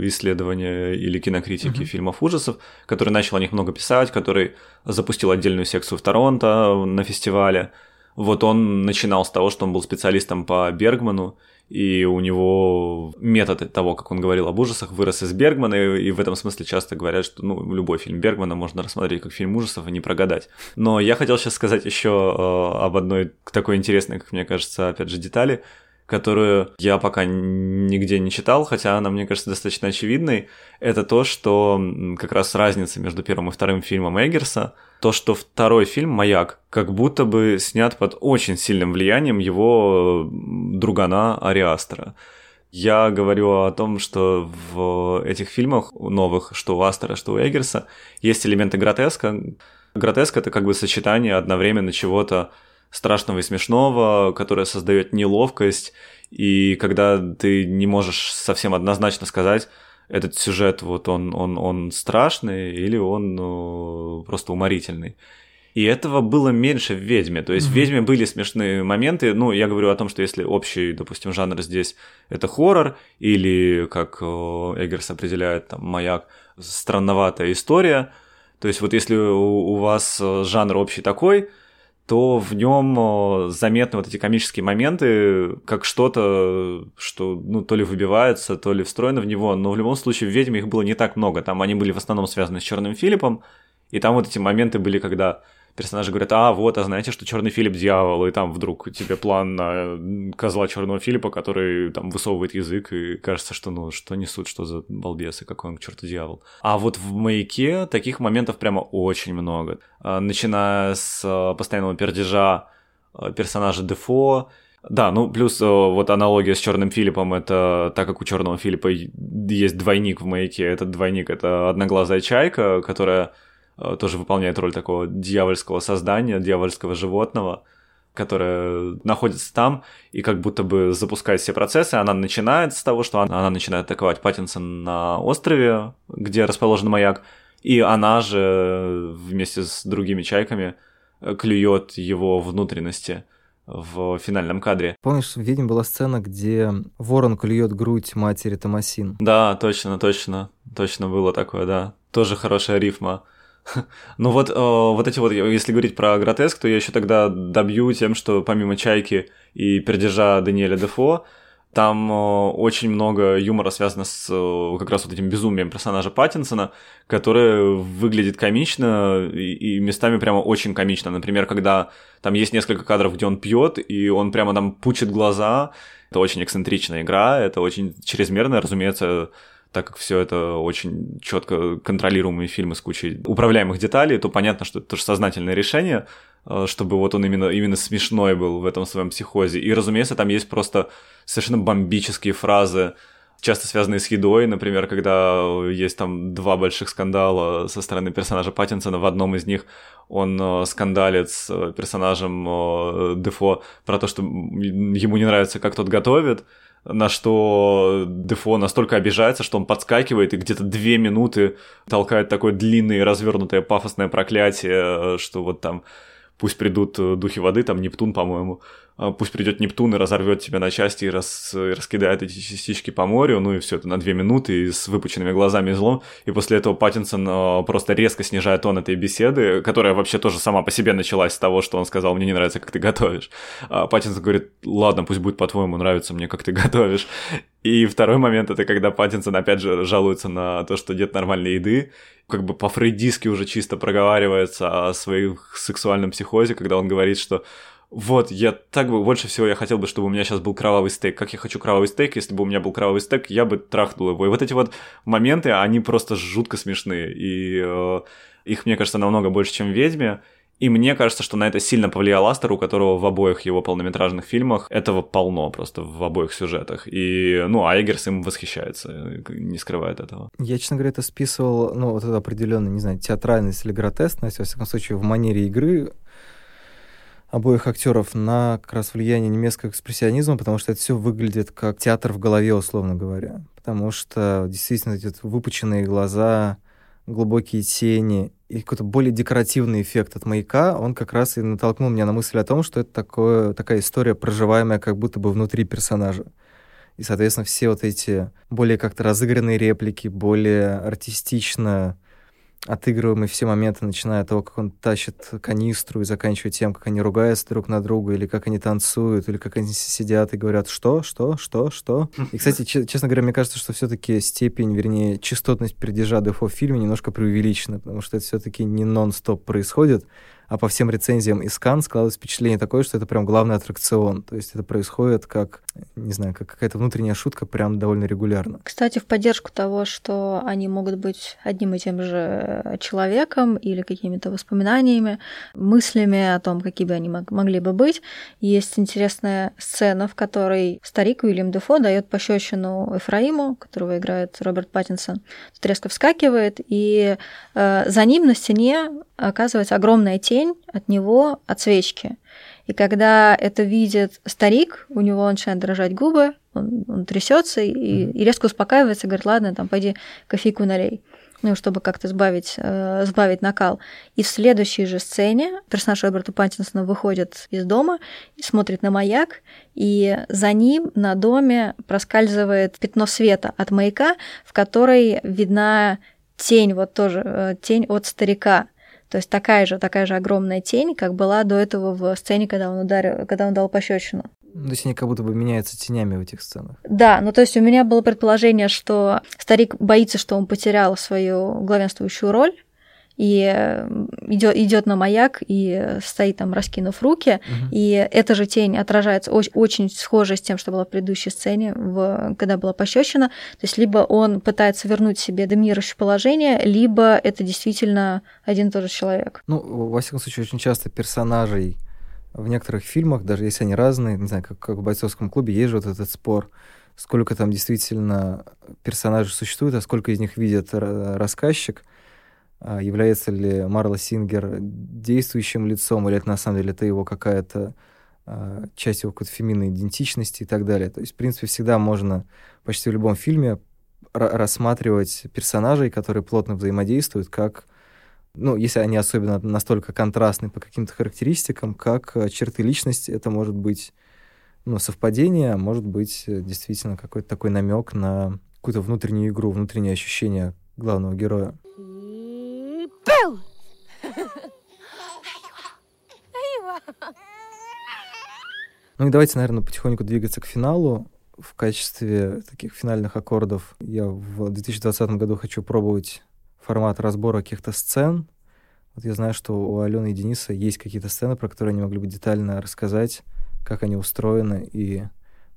исследования или кинокритики uh-huh. фильмов ужасов, который начал о них много писать, который запустил отдельную секцию в Торонто на фестивале. Вот он начинал с того, что он был специалистом по Бергману, и у него метод того, как он говорил об ужасах, вырос из Бергмана, и в этом смысле часто говорят, что ну, любой фильм Бергмана можно рассмотреть как фильм ужасов и не прогадать. Но я хотел сейчас сказать еще э, об одной такой интересной, как мне кажется, опять же, детали, которую я пока нигде не читал, хотя она, мне кажется, достаточно очевидной, это то, что как раз разница между первым и вторым фильмом Эггерса, то, что второй фильм «Маяк» как будто бы снят под очень сильным влиянием его другана Ариастера. Я говорю о том, что в этих фильмах новых, что у Астера, что у Эггерса, есть элементы гротеска. Гротеск — это как бы сочетание одновременно чего-то страшного и смешного, которое создает неловкость, и когда ты не можешь совсем однозначно сказать, этот сюжет вот он, он, он страшный или он ну, просто уморительный. И этого было меньше в «Ведьме». То есть mm-hmm. в «Ведьме» были смешные моменты. Ну, я говорю о том, что если общий, допустим, жанр здесь — это хоррор, или, как Эггерс определяет, там, «Маяк», странноватая история. То есть вот если у вас жанр общий такой — то в нем заметны вот эти комические моменты, как что-то, что ну, то ли выбивается, то ли встроено в него, но в любом случае в «Ведьме» их было не так много, там они были в основном связаны с Черным Филиппом, и там вот эти моменты были, когда персонажи говорят, а вот, а знаете, что черный Филипп дьявол, и там вдруг тебе план на козла черного Филиппа, который там высовывает язык, и кажется, что ну что несут, что за балбесы, какой он к черту дьявол. А вот в маяке таких моментов прямо очень много. А, начиная с а, постоянного пердежа а, персонажа Дефо, да, ну плюс вот аналогия с Черным Филиппом, это так как у Черного Филиппа есть двойник в маяке, этот двойник это одноглазая чайка, которая Э, тоже выполняет роль такого дьявольского создания, дьявольского животного, которое находится там и как будто бы запускает все процессы. Она начинает с того, что она, она начинает атаковать Паттинсон на острове, где расположен маяк, и она же вместе с другими чайками клюет его внутренности в финальном кадре. Помнишь, в «Ведьме» была сцена, где ворон клюет грудь матери Томасин? Да, точно, точно. Точно было такое, да. Тоже хорошая рифма. Ну вот, э, вот эти вот, если говорить про гротеск, то я еще тогда добью тем, что помимо «Чайки» и пердежа Даниэля Дефо, там э, очень много юмора связано с э, как раз вот этим безумием персонажа Паттинсона, который выглядит комично и, и местами прямо очень комично. Например, когда там есть несколько кадров, где он пьет, и он прямо там пучит глаза. Это очень эксцентричная игра, это очень чрезмерно, разумеется, так как все это очень четко контролируемые фильмы с кучей управляемых деталей, то понятно, что это тоже сознательное решение, э, чтобы вот он именно, именно смешной был в этом своем психозе. И, разумеется, там есть просто совершенно бомбические фразы, часто связанные с едой, например, когда есть там два больших скандала со стороны персонажа Паттинсона, в одном из них он э, скандалит с э, персонажем Дефо про то, что ему не нравится, как тот готовит, на что Дефо настолько обижается, что он подскакивает и где-то две минуты толкает такое длинное, развернутое пафосное проклятие, что вот там пусть придут духи воды, там Нептун, по-моему, а, пусть придет Нептун и разорвет тебя на части и, рас, и раскидает эти частички по морю, ну и все это на две минуты и с выпученными глазами злом. И после этого Паттинсон а, просто резко снижает тон этой беседы, которая вообще тоже сама по себе началась с того, что он сказал, мне не нравится, как ты готовишь. А Паттинсон говорит, ладно, пусть будет по-твоему, нравится мне, как ты готовишь. И второй момент, это когда Паттинсон опять же жалуется на то, что нет нормальной еды, как бы по-фрейдистски уже чисто проговаривается о своих сексуальном психозе, когда он говорит, что вот, я так бы, больше всего я хотел бы, чтобы у меня сейчас был кровавый стейк. Как я хочу кровавый стейк, если бы у меня был кровавый стейк, я бы трахнул его. И вот эти вот моменты, они просто жутко смешные. И э, их, мне кажется, намного больше, чем в «Ведьме». И мне кажется, что на это сильно повлиял Астер, у которого в обоих его полнометражных фильмах этого полно просто в обоих сюжетах. И, ну, Айгерс им восхищается, не скрывает этого. Я, честно говоря, это списывал, ну, вот это определенная, не знаю, театральность или гротескность, во всяком случае, в манере игры обоих актеров на как раз влияние немецкого экспрессионизма, потому что это все выглядит как театр в голове, условно говоря. Потому что действительно эти выпученные глаза, глубокие тени и какой-то более декоративный эффект от маяка, он как раз и натолкнул меня на мысль о том, что это такое, такая история, проживаемая как будто бы внутри персонажа. И, соответственно, все вот эти более как-то разыгранные реплики, более артистично отыгрываемые все моменты, начиная от того, как он тащит канистру и заканчивая тем, как они ругаются друг на друга, или как они танцуют, или как они сидят и говорят «что? Что? Что? Что?». И, кстати, честно говоря, мне кажется, что все таки степень, вернее, частотность передержа Дефо в фильме немножко преувеличена, потому что это все таки не нон-стоп происходит, а по всем рецензиям из Кан складывается впечатление такое, что это прям главный аттракцион. То есть это происходит как, не знаю, как какая-то внутренняя шутка прям довольно регулярно. Кстати, в поддержку того, что они могут быть одним и тем же человеком или какими-то воспоминаниями, мыслями о том, какие бы они могли бы быть, есть интересная сцена, в которой старик Уильям Дефо дает пощечину Эфраиму, которого играет Роберт Паттинсон. Тут резко вскакивает, и э, за ним на стене оказывается огромная тень от него, от свечки. И когда это видит старик, у него начинают дрожать губы, он, он трясется и, и резко успокаивается, говорит, ладно, там, пойди кофейку налей ну, чтобы как-то сбавить, э, сбавить накал. И в следующей же сцене персонаж Роберта Паттинсона выходит из дома, смотрит на маяк, и за ним на доме проскальзывает пятно света от маяка, в которой видна тень, вот тоже э, тень от старика. То есть такая же, такая же огромная тень, как была до этого в сцене, когда он ударил, когда он дал пощечину. То есть они как будто бы меняются тенями в этих сценах. Да, ну то есть у меня было предположение, что старик боится, что он потерял свою главенствующую роль, и идет, идет на маяк и стоит там, раскинув руки, угу. и эта же тень отражается очень, очень схоже с тем, что было в предыдущей сцене, в, когда была пощечина. То есть либо он пытается вернуть себе доминирующее положение, либо это действительно один и тот же человек. Ну, во всяком случае, очень часто персонажей в некоторых фильмах, даже если они разные, не знаю, как, как в бойцовском клубе, есть же вот этот спор, сколько там действительно персонажей существует, а сколько из них видит рассказчик, является ли Марла Сингер действующим лицом, или это на самом деле это его какая-то а, часть его какой-то феминной идентичности и так далее. То есть, в принципе, всегда можно почти в любом фильме рассматривать персонажей, которые плотно взаимодействуют, как ну, если они особенно настолько контрастны по каким-то характеристикам, как э, черты личности, это может быть ну, совпадение, а может быть действительно какой-то такой намек на какую-то внутреннюю игру, внутреннее ощущение главного героя. Ну и давайте, наверное, потихоньку двигаться к финалу. В качестве таких финальных аккордов я в 2020 году хочу пробовать формат разбора каких-то сцен. Вот я знаю, что у Алены и Дениса есть какие-то сцены, про которые они могли бы детально рассказать, как они устроены и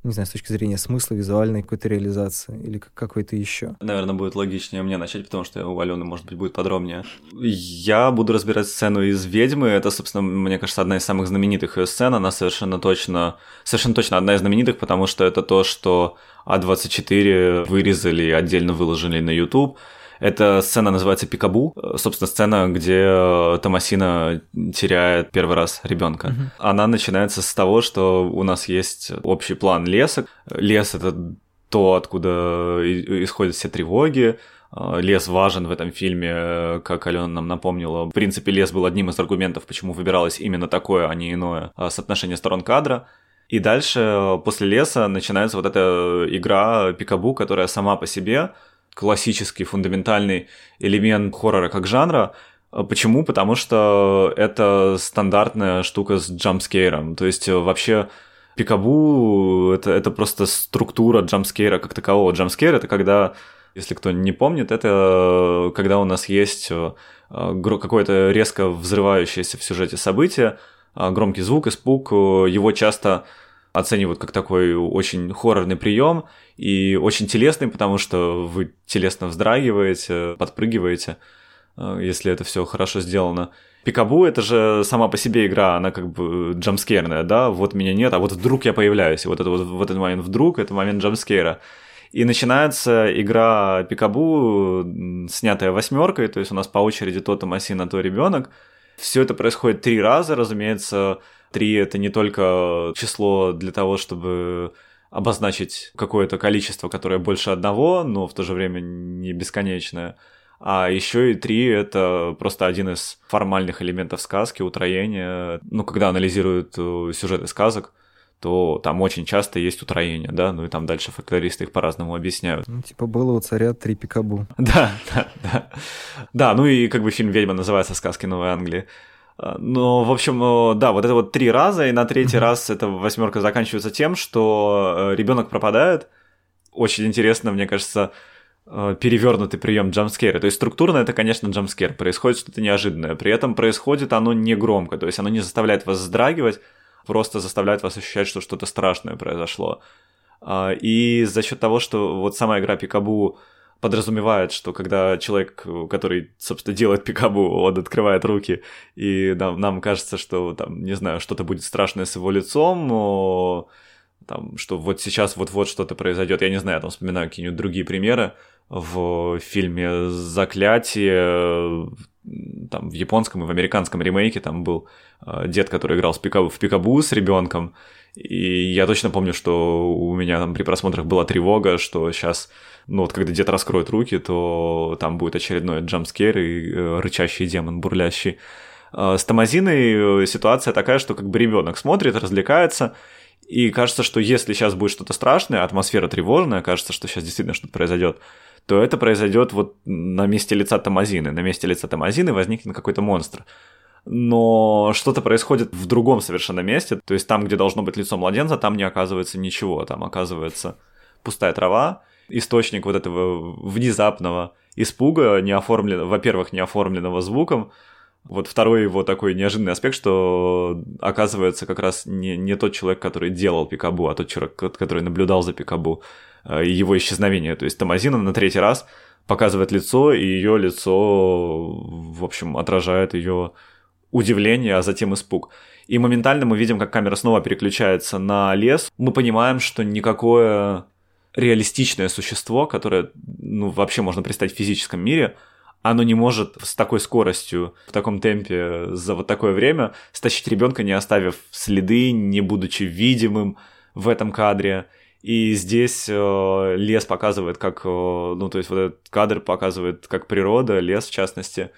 не знаю, с точки зрения смысла, визуальной какой-то реализации или какой-то еще. Наверное, будет логичнее мне начать, потому что у Алены, может быть, будет подробнее. Я буду разбирать сцену из «Ведьмы». Это, собственно, мне кажется, одна из самых знаменитых ее сцен. Она совершенно точно, совершенно точно одна из знаменитых, потому что это то, что А24 вырезали и отдельно выложили на YouTube. Эта сцена называется Пикабу. Собственно, сцена, где э, Томасина теряет первый раз ребенка. Угу. Она начинается с того, что у нас есть общий план леса. Лес это то, откуда исходят все тревоги. Э, лес важен в этом фильме, как Алена нам напомнила. В принципе, лес был одним из аргументов, почему выбиралось именно такое, а не иное э, соотношение сторон кадра. И дальше, после леса, начинается вот эта игра Пикабу, которая сама по себе классический, фундаментальный элемент хоррора как жанра. Почему? Потому что это стандартная штука с джампскейром. То есть вообще пикабу это, это просто структура джампскейра как такового. Джампскейр это когда, если кто не помнит, это когда у нас есть э, какое-то резко взрывающееся в сюжете событие, э, громкий звук, испуг, э, его часто оценивают как такой очень хоррорный прием и очень телесный, потому что вы телесно вздрагиваете, подпрыгиваете, э, если это все хорошо сделано. Пикабу это же сама по себе игра, она как бы джамскерная, да, вот меня нет, а вот вдруг я появляюсь, вот, это, вот, вот этот момент вдруг, это момент джамскера. И начинается игра Пикабу, снятая восьмеркой, то есть у нас по очереди то Томасина, то ребенок. Все это происходит три раза, разумеется, Три — это не только число для того, чтобы обозначить какое-то количество, которое больше одного, но в то же время не бесконечное. А еще и три — это просто один из формальных элементов сказки, утроения. Ну, когда анализируют э, сюжеты сказок, то там очень часто есть утроение, да, ну и там дальше фольклористы их по-разному объясняют. Ну, типа было у царя три пикабу. Да, да, да. Да, ну и как бы фильм «Ведьма» называется «Сказки Новой Англии». Ну, в общем, да, вот это вот три раза, и на третий mm-hmm. раз эта восьмерка заканчивается тем, что э, ребенок пропадает. Очень интересно, мне кажется, э, перевернутый прием джамскера. То есть структурно это, конечно, джамскер. Происходит что-то неожиданное. При этом происходит оно не громко. То есть оно не заставляет вас вздрагивать, просто заставляет вас ощущать, что что-то страшное произошло. А, и за счет того, что вот сама игра Пикабу подразумевает, что когда человек, который, собственно, делает пикабу, он открывает руки, и нам, нам кажется, что, там, не знаю, что-то будет страшное с его лицом, но, там, что вот сейчас вот-вот что-то произойдет. Я не знаю, я там вспоминаю какие-нибудь другие примеры в фильме «Заклятие», там в японском и в американском ремейке там был э, дед, который играл в пикабу, в пикабу с ребенком, и я точно помню, что у меня там при просмотрах была тревога, что сейчас ну вот когда дед раскроет руки, то там будет очередной джампскер и э, рычащий демон, бурлящий. Э, с Тамазиной э, ситуация такая, что как бы ребенок смотрит, развлекается, и кажется, что если сейчас будет что-то страшное, атмосфера тревожная, кажется, что сейчас действительно что-то произойдет, то это произойдет вот на месте лица Тамазины. На месте лица Тамазины возникнет какой-то монстр. Но что-то происходит в другом совершенно месте. То есть там, где должно быть лицо младенца, там не оказывается ничего. Там оказывается пустая трава, источник вот этого внезапного испуга, не оформленного, во-первых, не оформленного звуком, Вот второй его такой неожиданный аспект, что оказывается как раз не, не тот человек, который делал Пикабу, а тот человек, который наблюдал за Пикабу его исчезновение. То есть Тамазина на третий раз показывает лицо, и ее лицо, в общем, отражает ее удивление, а затем испуг. И моментально мы видим, как камера снова переключается на лес. Мы понимаем, что никакое реалистичное существо, которое ну, вообще можно представить в физическом мире, оно не может с такой скоростью, в таком темпе за вот такое время стащить ребенка, не оставив следы, не будучи видимым в этом кадре. И здесь э, лес показывает, как, э, ну, то есть вот этот кадр показывает, как природа, лес в частности,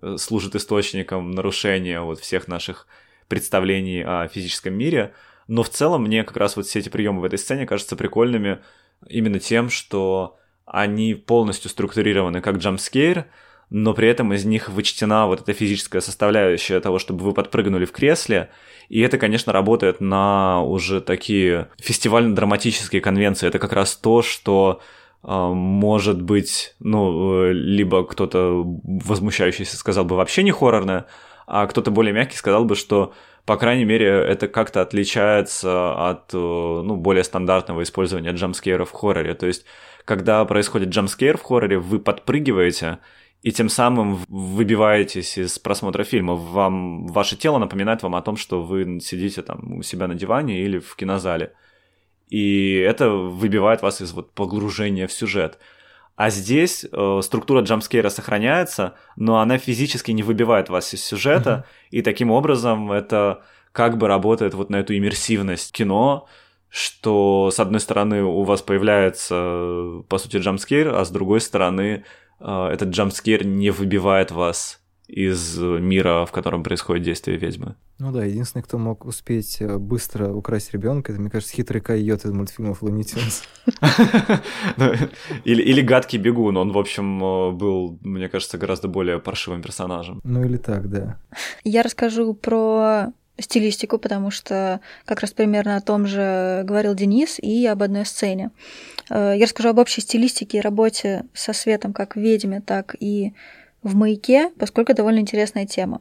э, служит источником нарушения вот всех наших представлений о физическом мире. Но в целом мне как раз вот все эти приемы в этой сцене кажутся прикольными именно тем, что они полностью структурированы как джампскейр, но при этом из них вычтена вот эта физическая составляющая того, чтобы вы подпрыгнули в кресле. И это, конечно, работает на уже такие фестивально-драматические конвенции. Это как раз то, что а, может быть, ну, либо кто-то возмущающийся сказал бы вообще не хоррорное, а кто-то более мягкий сказал бы, что по крайней мере, это как-то отличается от ну, более стандартного использования джампскейра в хорроре. То есть, когда происходит джампскейр в хорроре, вы подпрыгиваете, и тем самым выбиваетесь из просмотра фильма. Вам, ваше тело напоминает вам о том, что вы сидите там у себя на диване или в кинозале. И это выбивает вас из вот погружения в сюжет. А здесь э, структура джампскейра сохраняется, но она физически не выбивает вас из сюжета, mm-hmm. и таким образом это как бы работает вот на эту иммерсивность кино, что с одной стороны у вас появляется, по сути, джампскейр, а с другой стороны этот джампскейр не выбивает вас из мира, в котором происходит действие ведьмы. Ну да, единственный, кто мог успеть э, быстро украсть ребенка, это, мне кажется, хитрый койот из мультфильмов Луни Тюнс. Ну, или, или гадкий бегун, он, в общем, э, был, мне кажется, гораздо более паршивым персонажем. Ну или так, да. Я расскажу про стилистику, потому что как раз примерно о том же говорил Денис и об одной сцене. Э, я расскажу об общей стилистике и работе со светом как в «Ведьме», так и в «Маяке», поскольку довольно интересная тема.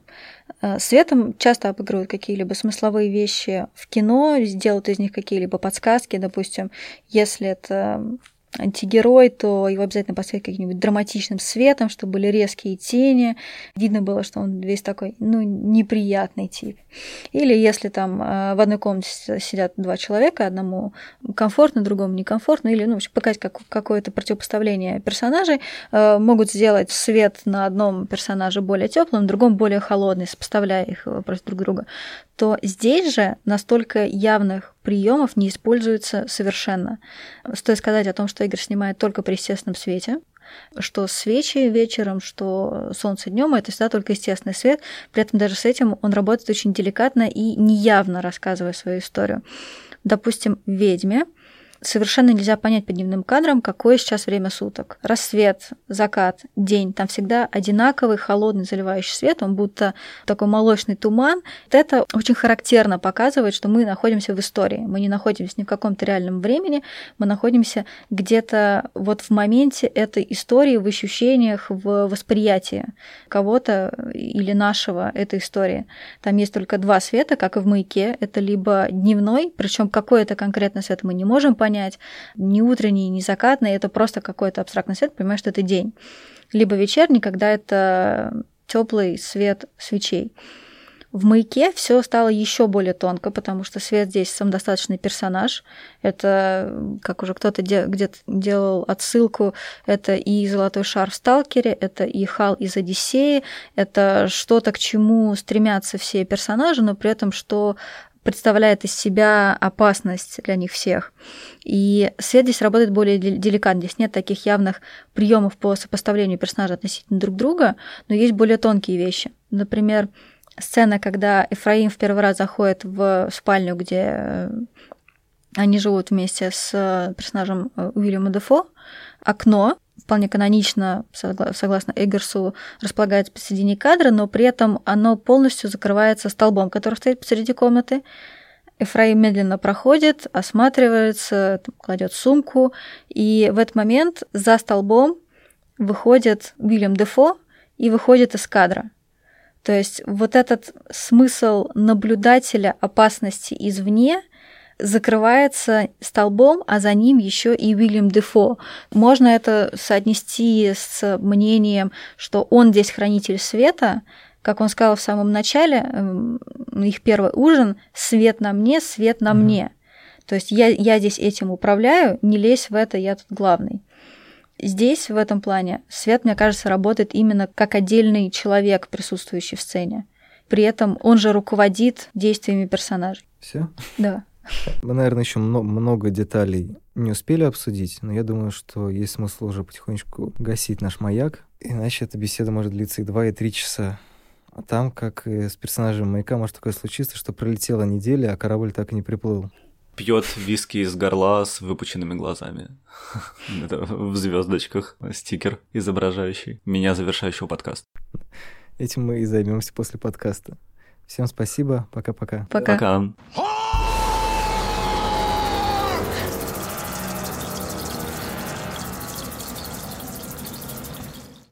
Э, светом часто обыгрывают какие-либо смысловые вещи в кино, делают из них какие-либо подсказки, допустим, если это антигерой, то его обязательно поставить каким-нибудь драматичным светом, чтобы были резкие тени. Видно было, что он весь такой, ну, неприятный тип. Или если там э, в одной комнате сидят два человека, одному комфортно, другому некомфортно, или, ну, показать как, какое-то противопоставление персонажей, э, могут сделать свет на одном персонаже более теплым, на другом более холодный, сопоставляя их э, против друг друга, то здесь же настолько явных приемов не используется совершенно. Стоит сказать о том, что Игорь снимает только при естественном свете, что свечи вечером, что солнце днем это всегда только естественный свет. При этом даже с этим он работает очень деликатно и неявно рассказывая свою историю. Допустим, «Ведьме» совершенно нельзя понять по дневным кадрам, какое сейчас время суток. Рассвет, закат, день. Там всегда одинаковый холодный заливающий свет, он будто такой молочный туман. Это очень характерно показывает, что мы находимся в истории. Мы не находимся ни в каком-то реальном времени, мы находимся где-то вот в моменте этой истории, в ощущениях, в восприятии кого-то или нашего этой истории. Там есть только два света, как и в маяке. Это либо дневной, причем какой это конкретно свет мы не можем понять, понять, не утренний, не закатный, это просто какой-то абстрактный свет, понимаешь, что это день. Либо вечерний, когда это теплый свет свечей. В маяке все стало еще более тонко, потому что свет здесь самодостаточный персонаж. Это, как уже кто-то де- где-то делал отсылку, это и золотой шар в Сталкере, это и Хал из Одиссеи, это что-то, к чему стремятся все персонажи, но при этом что представляет из себя опасность для них всех. И свет здесь работает более деликатно. Здесь нет таких явных приемов по сопоставлению персонажей относительно друг друга, но есть более тонкие вещи. Например, сцена, когда Эфраим в первый раз заходит в спальню, где э, они живут вместе с э, персонажем э, Уильяма Дефо, окно, вполне канонично, согласно Эггерсу, располагается посередине кадра, но при этом оно полностью закрывается столбом, который стоит посреди комнаты. Эфраим медленно проходит, осматривается, кладет сумку, и в этот момент за столбом выходит Уильям Дефо и выходит из кадра. То есть вот этот смысл наблюдателя опасности извне закрывается столбом, а за ним еще и Уильям Дефо. Можно это соотнести с мнением, что он здесь хранитель света, как он сказал в самом начале, эм, их первый ужин «свет на мне, свет на mm-hmm. мне». То есть я, я здесь этим управляю, не лезь в это, я тут главный. Здесь, в этом плане, свет, мне кажется, работает именно как отдельный человек, присутствующий в сцене. При этом он же руководит действиями персонажей. Все? Да. Мы, наверное, еще много деталей не успели обсудить, но я думаю, что есть смысл уже потихонечку гасить наш маяк, иначе эта беседа может длиться и два, и три часа. А там, как и с персонажем маяка, может такое случиться, что пролетела неделя, а корабль так и не приплыл. Пьет виски из горла с выпученными глазами. Это в звездочках стикер, изображающий меня, завершающего подкаст. Этим мы и займемся после подкаста. Всем спасибо. Пока-пока. Пока. Пока.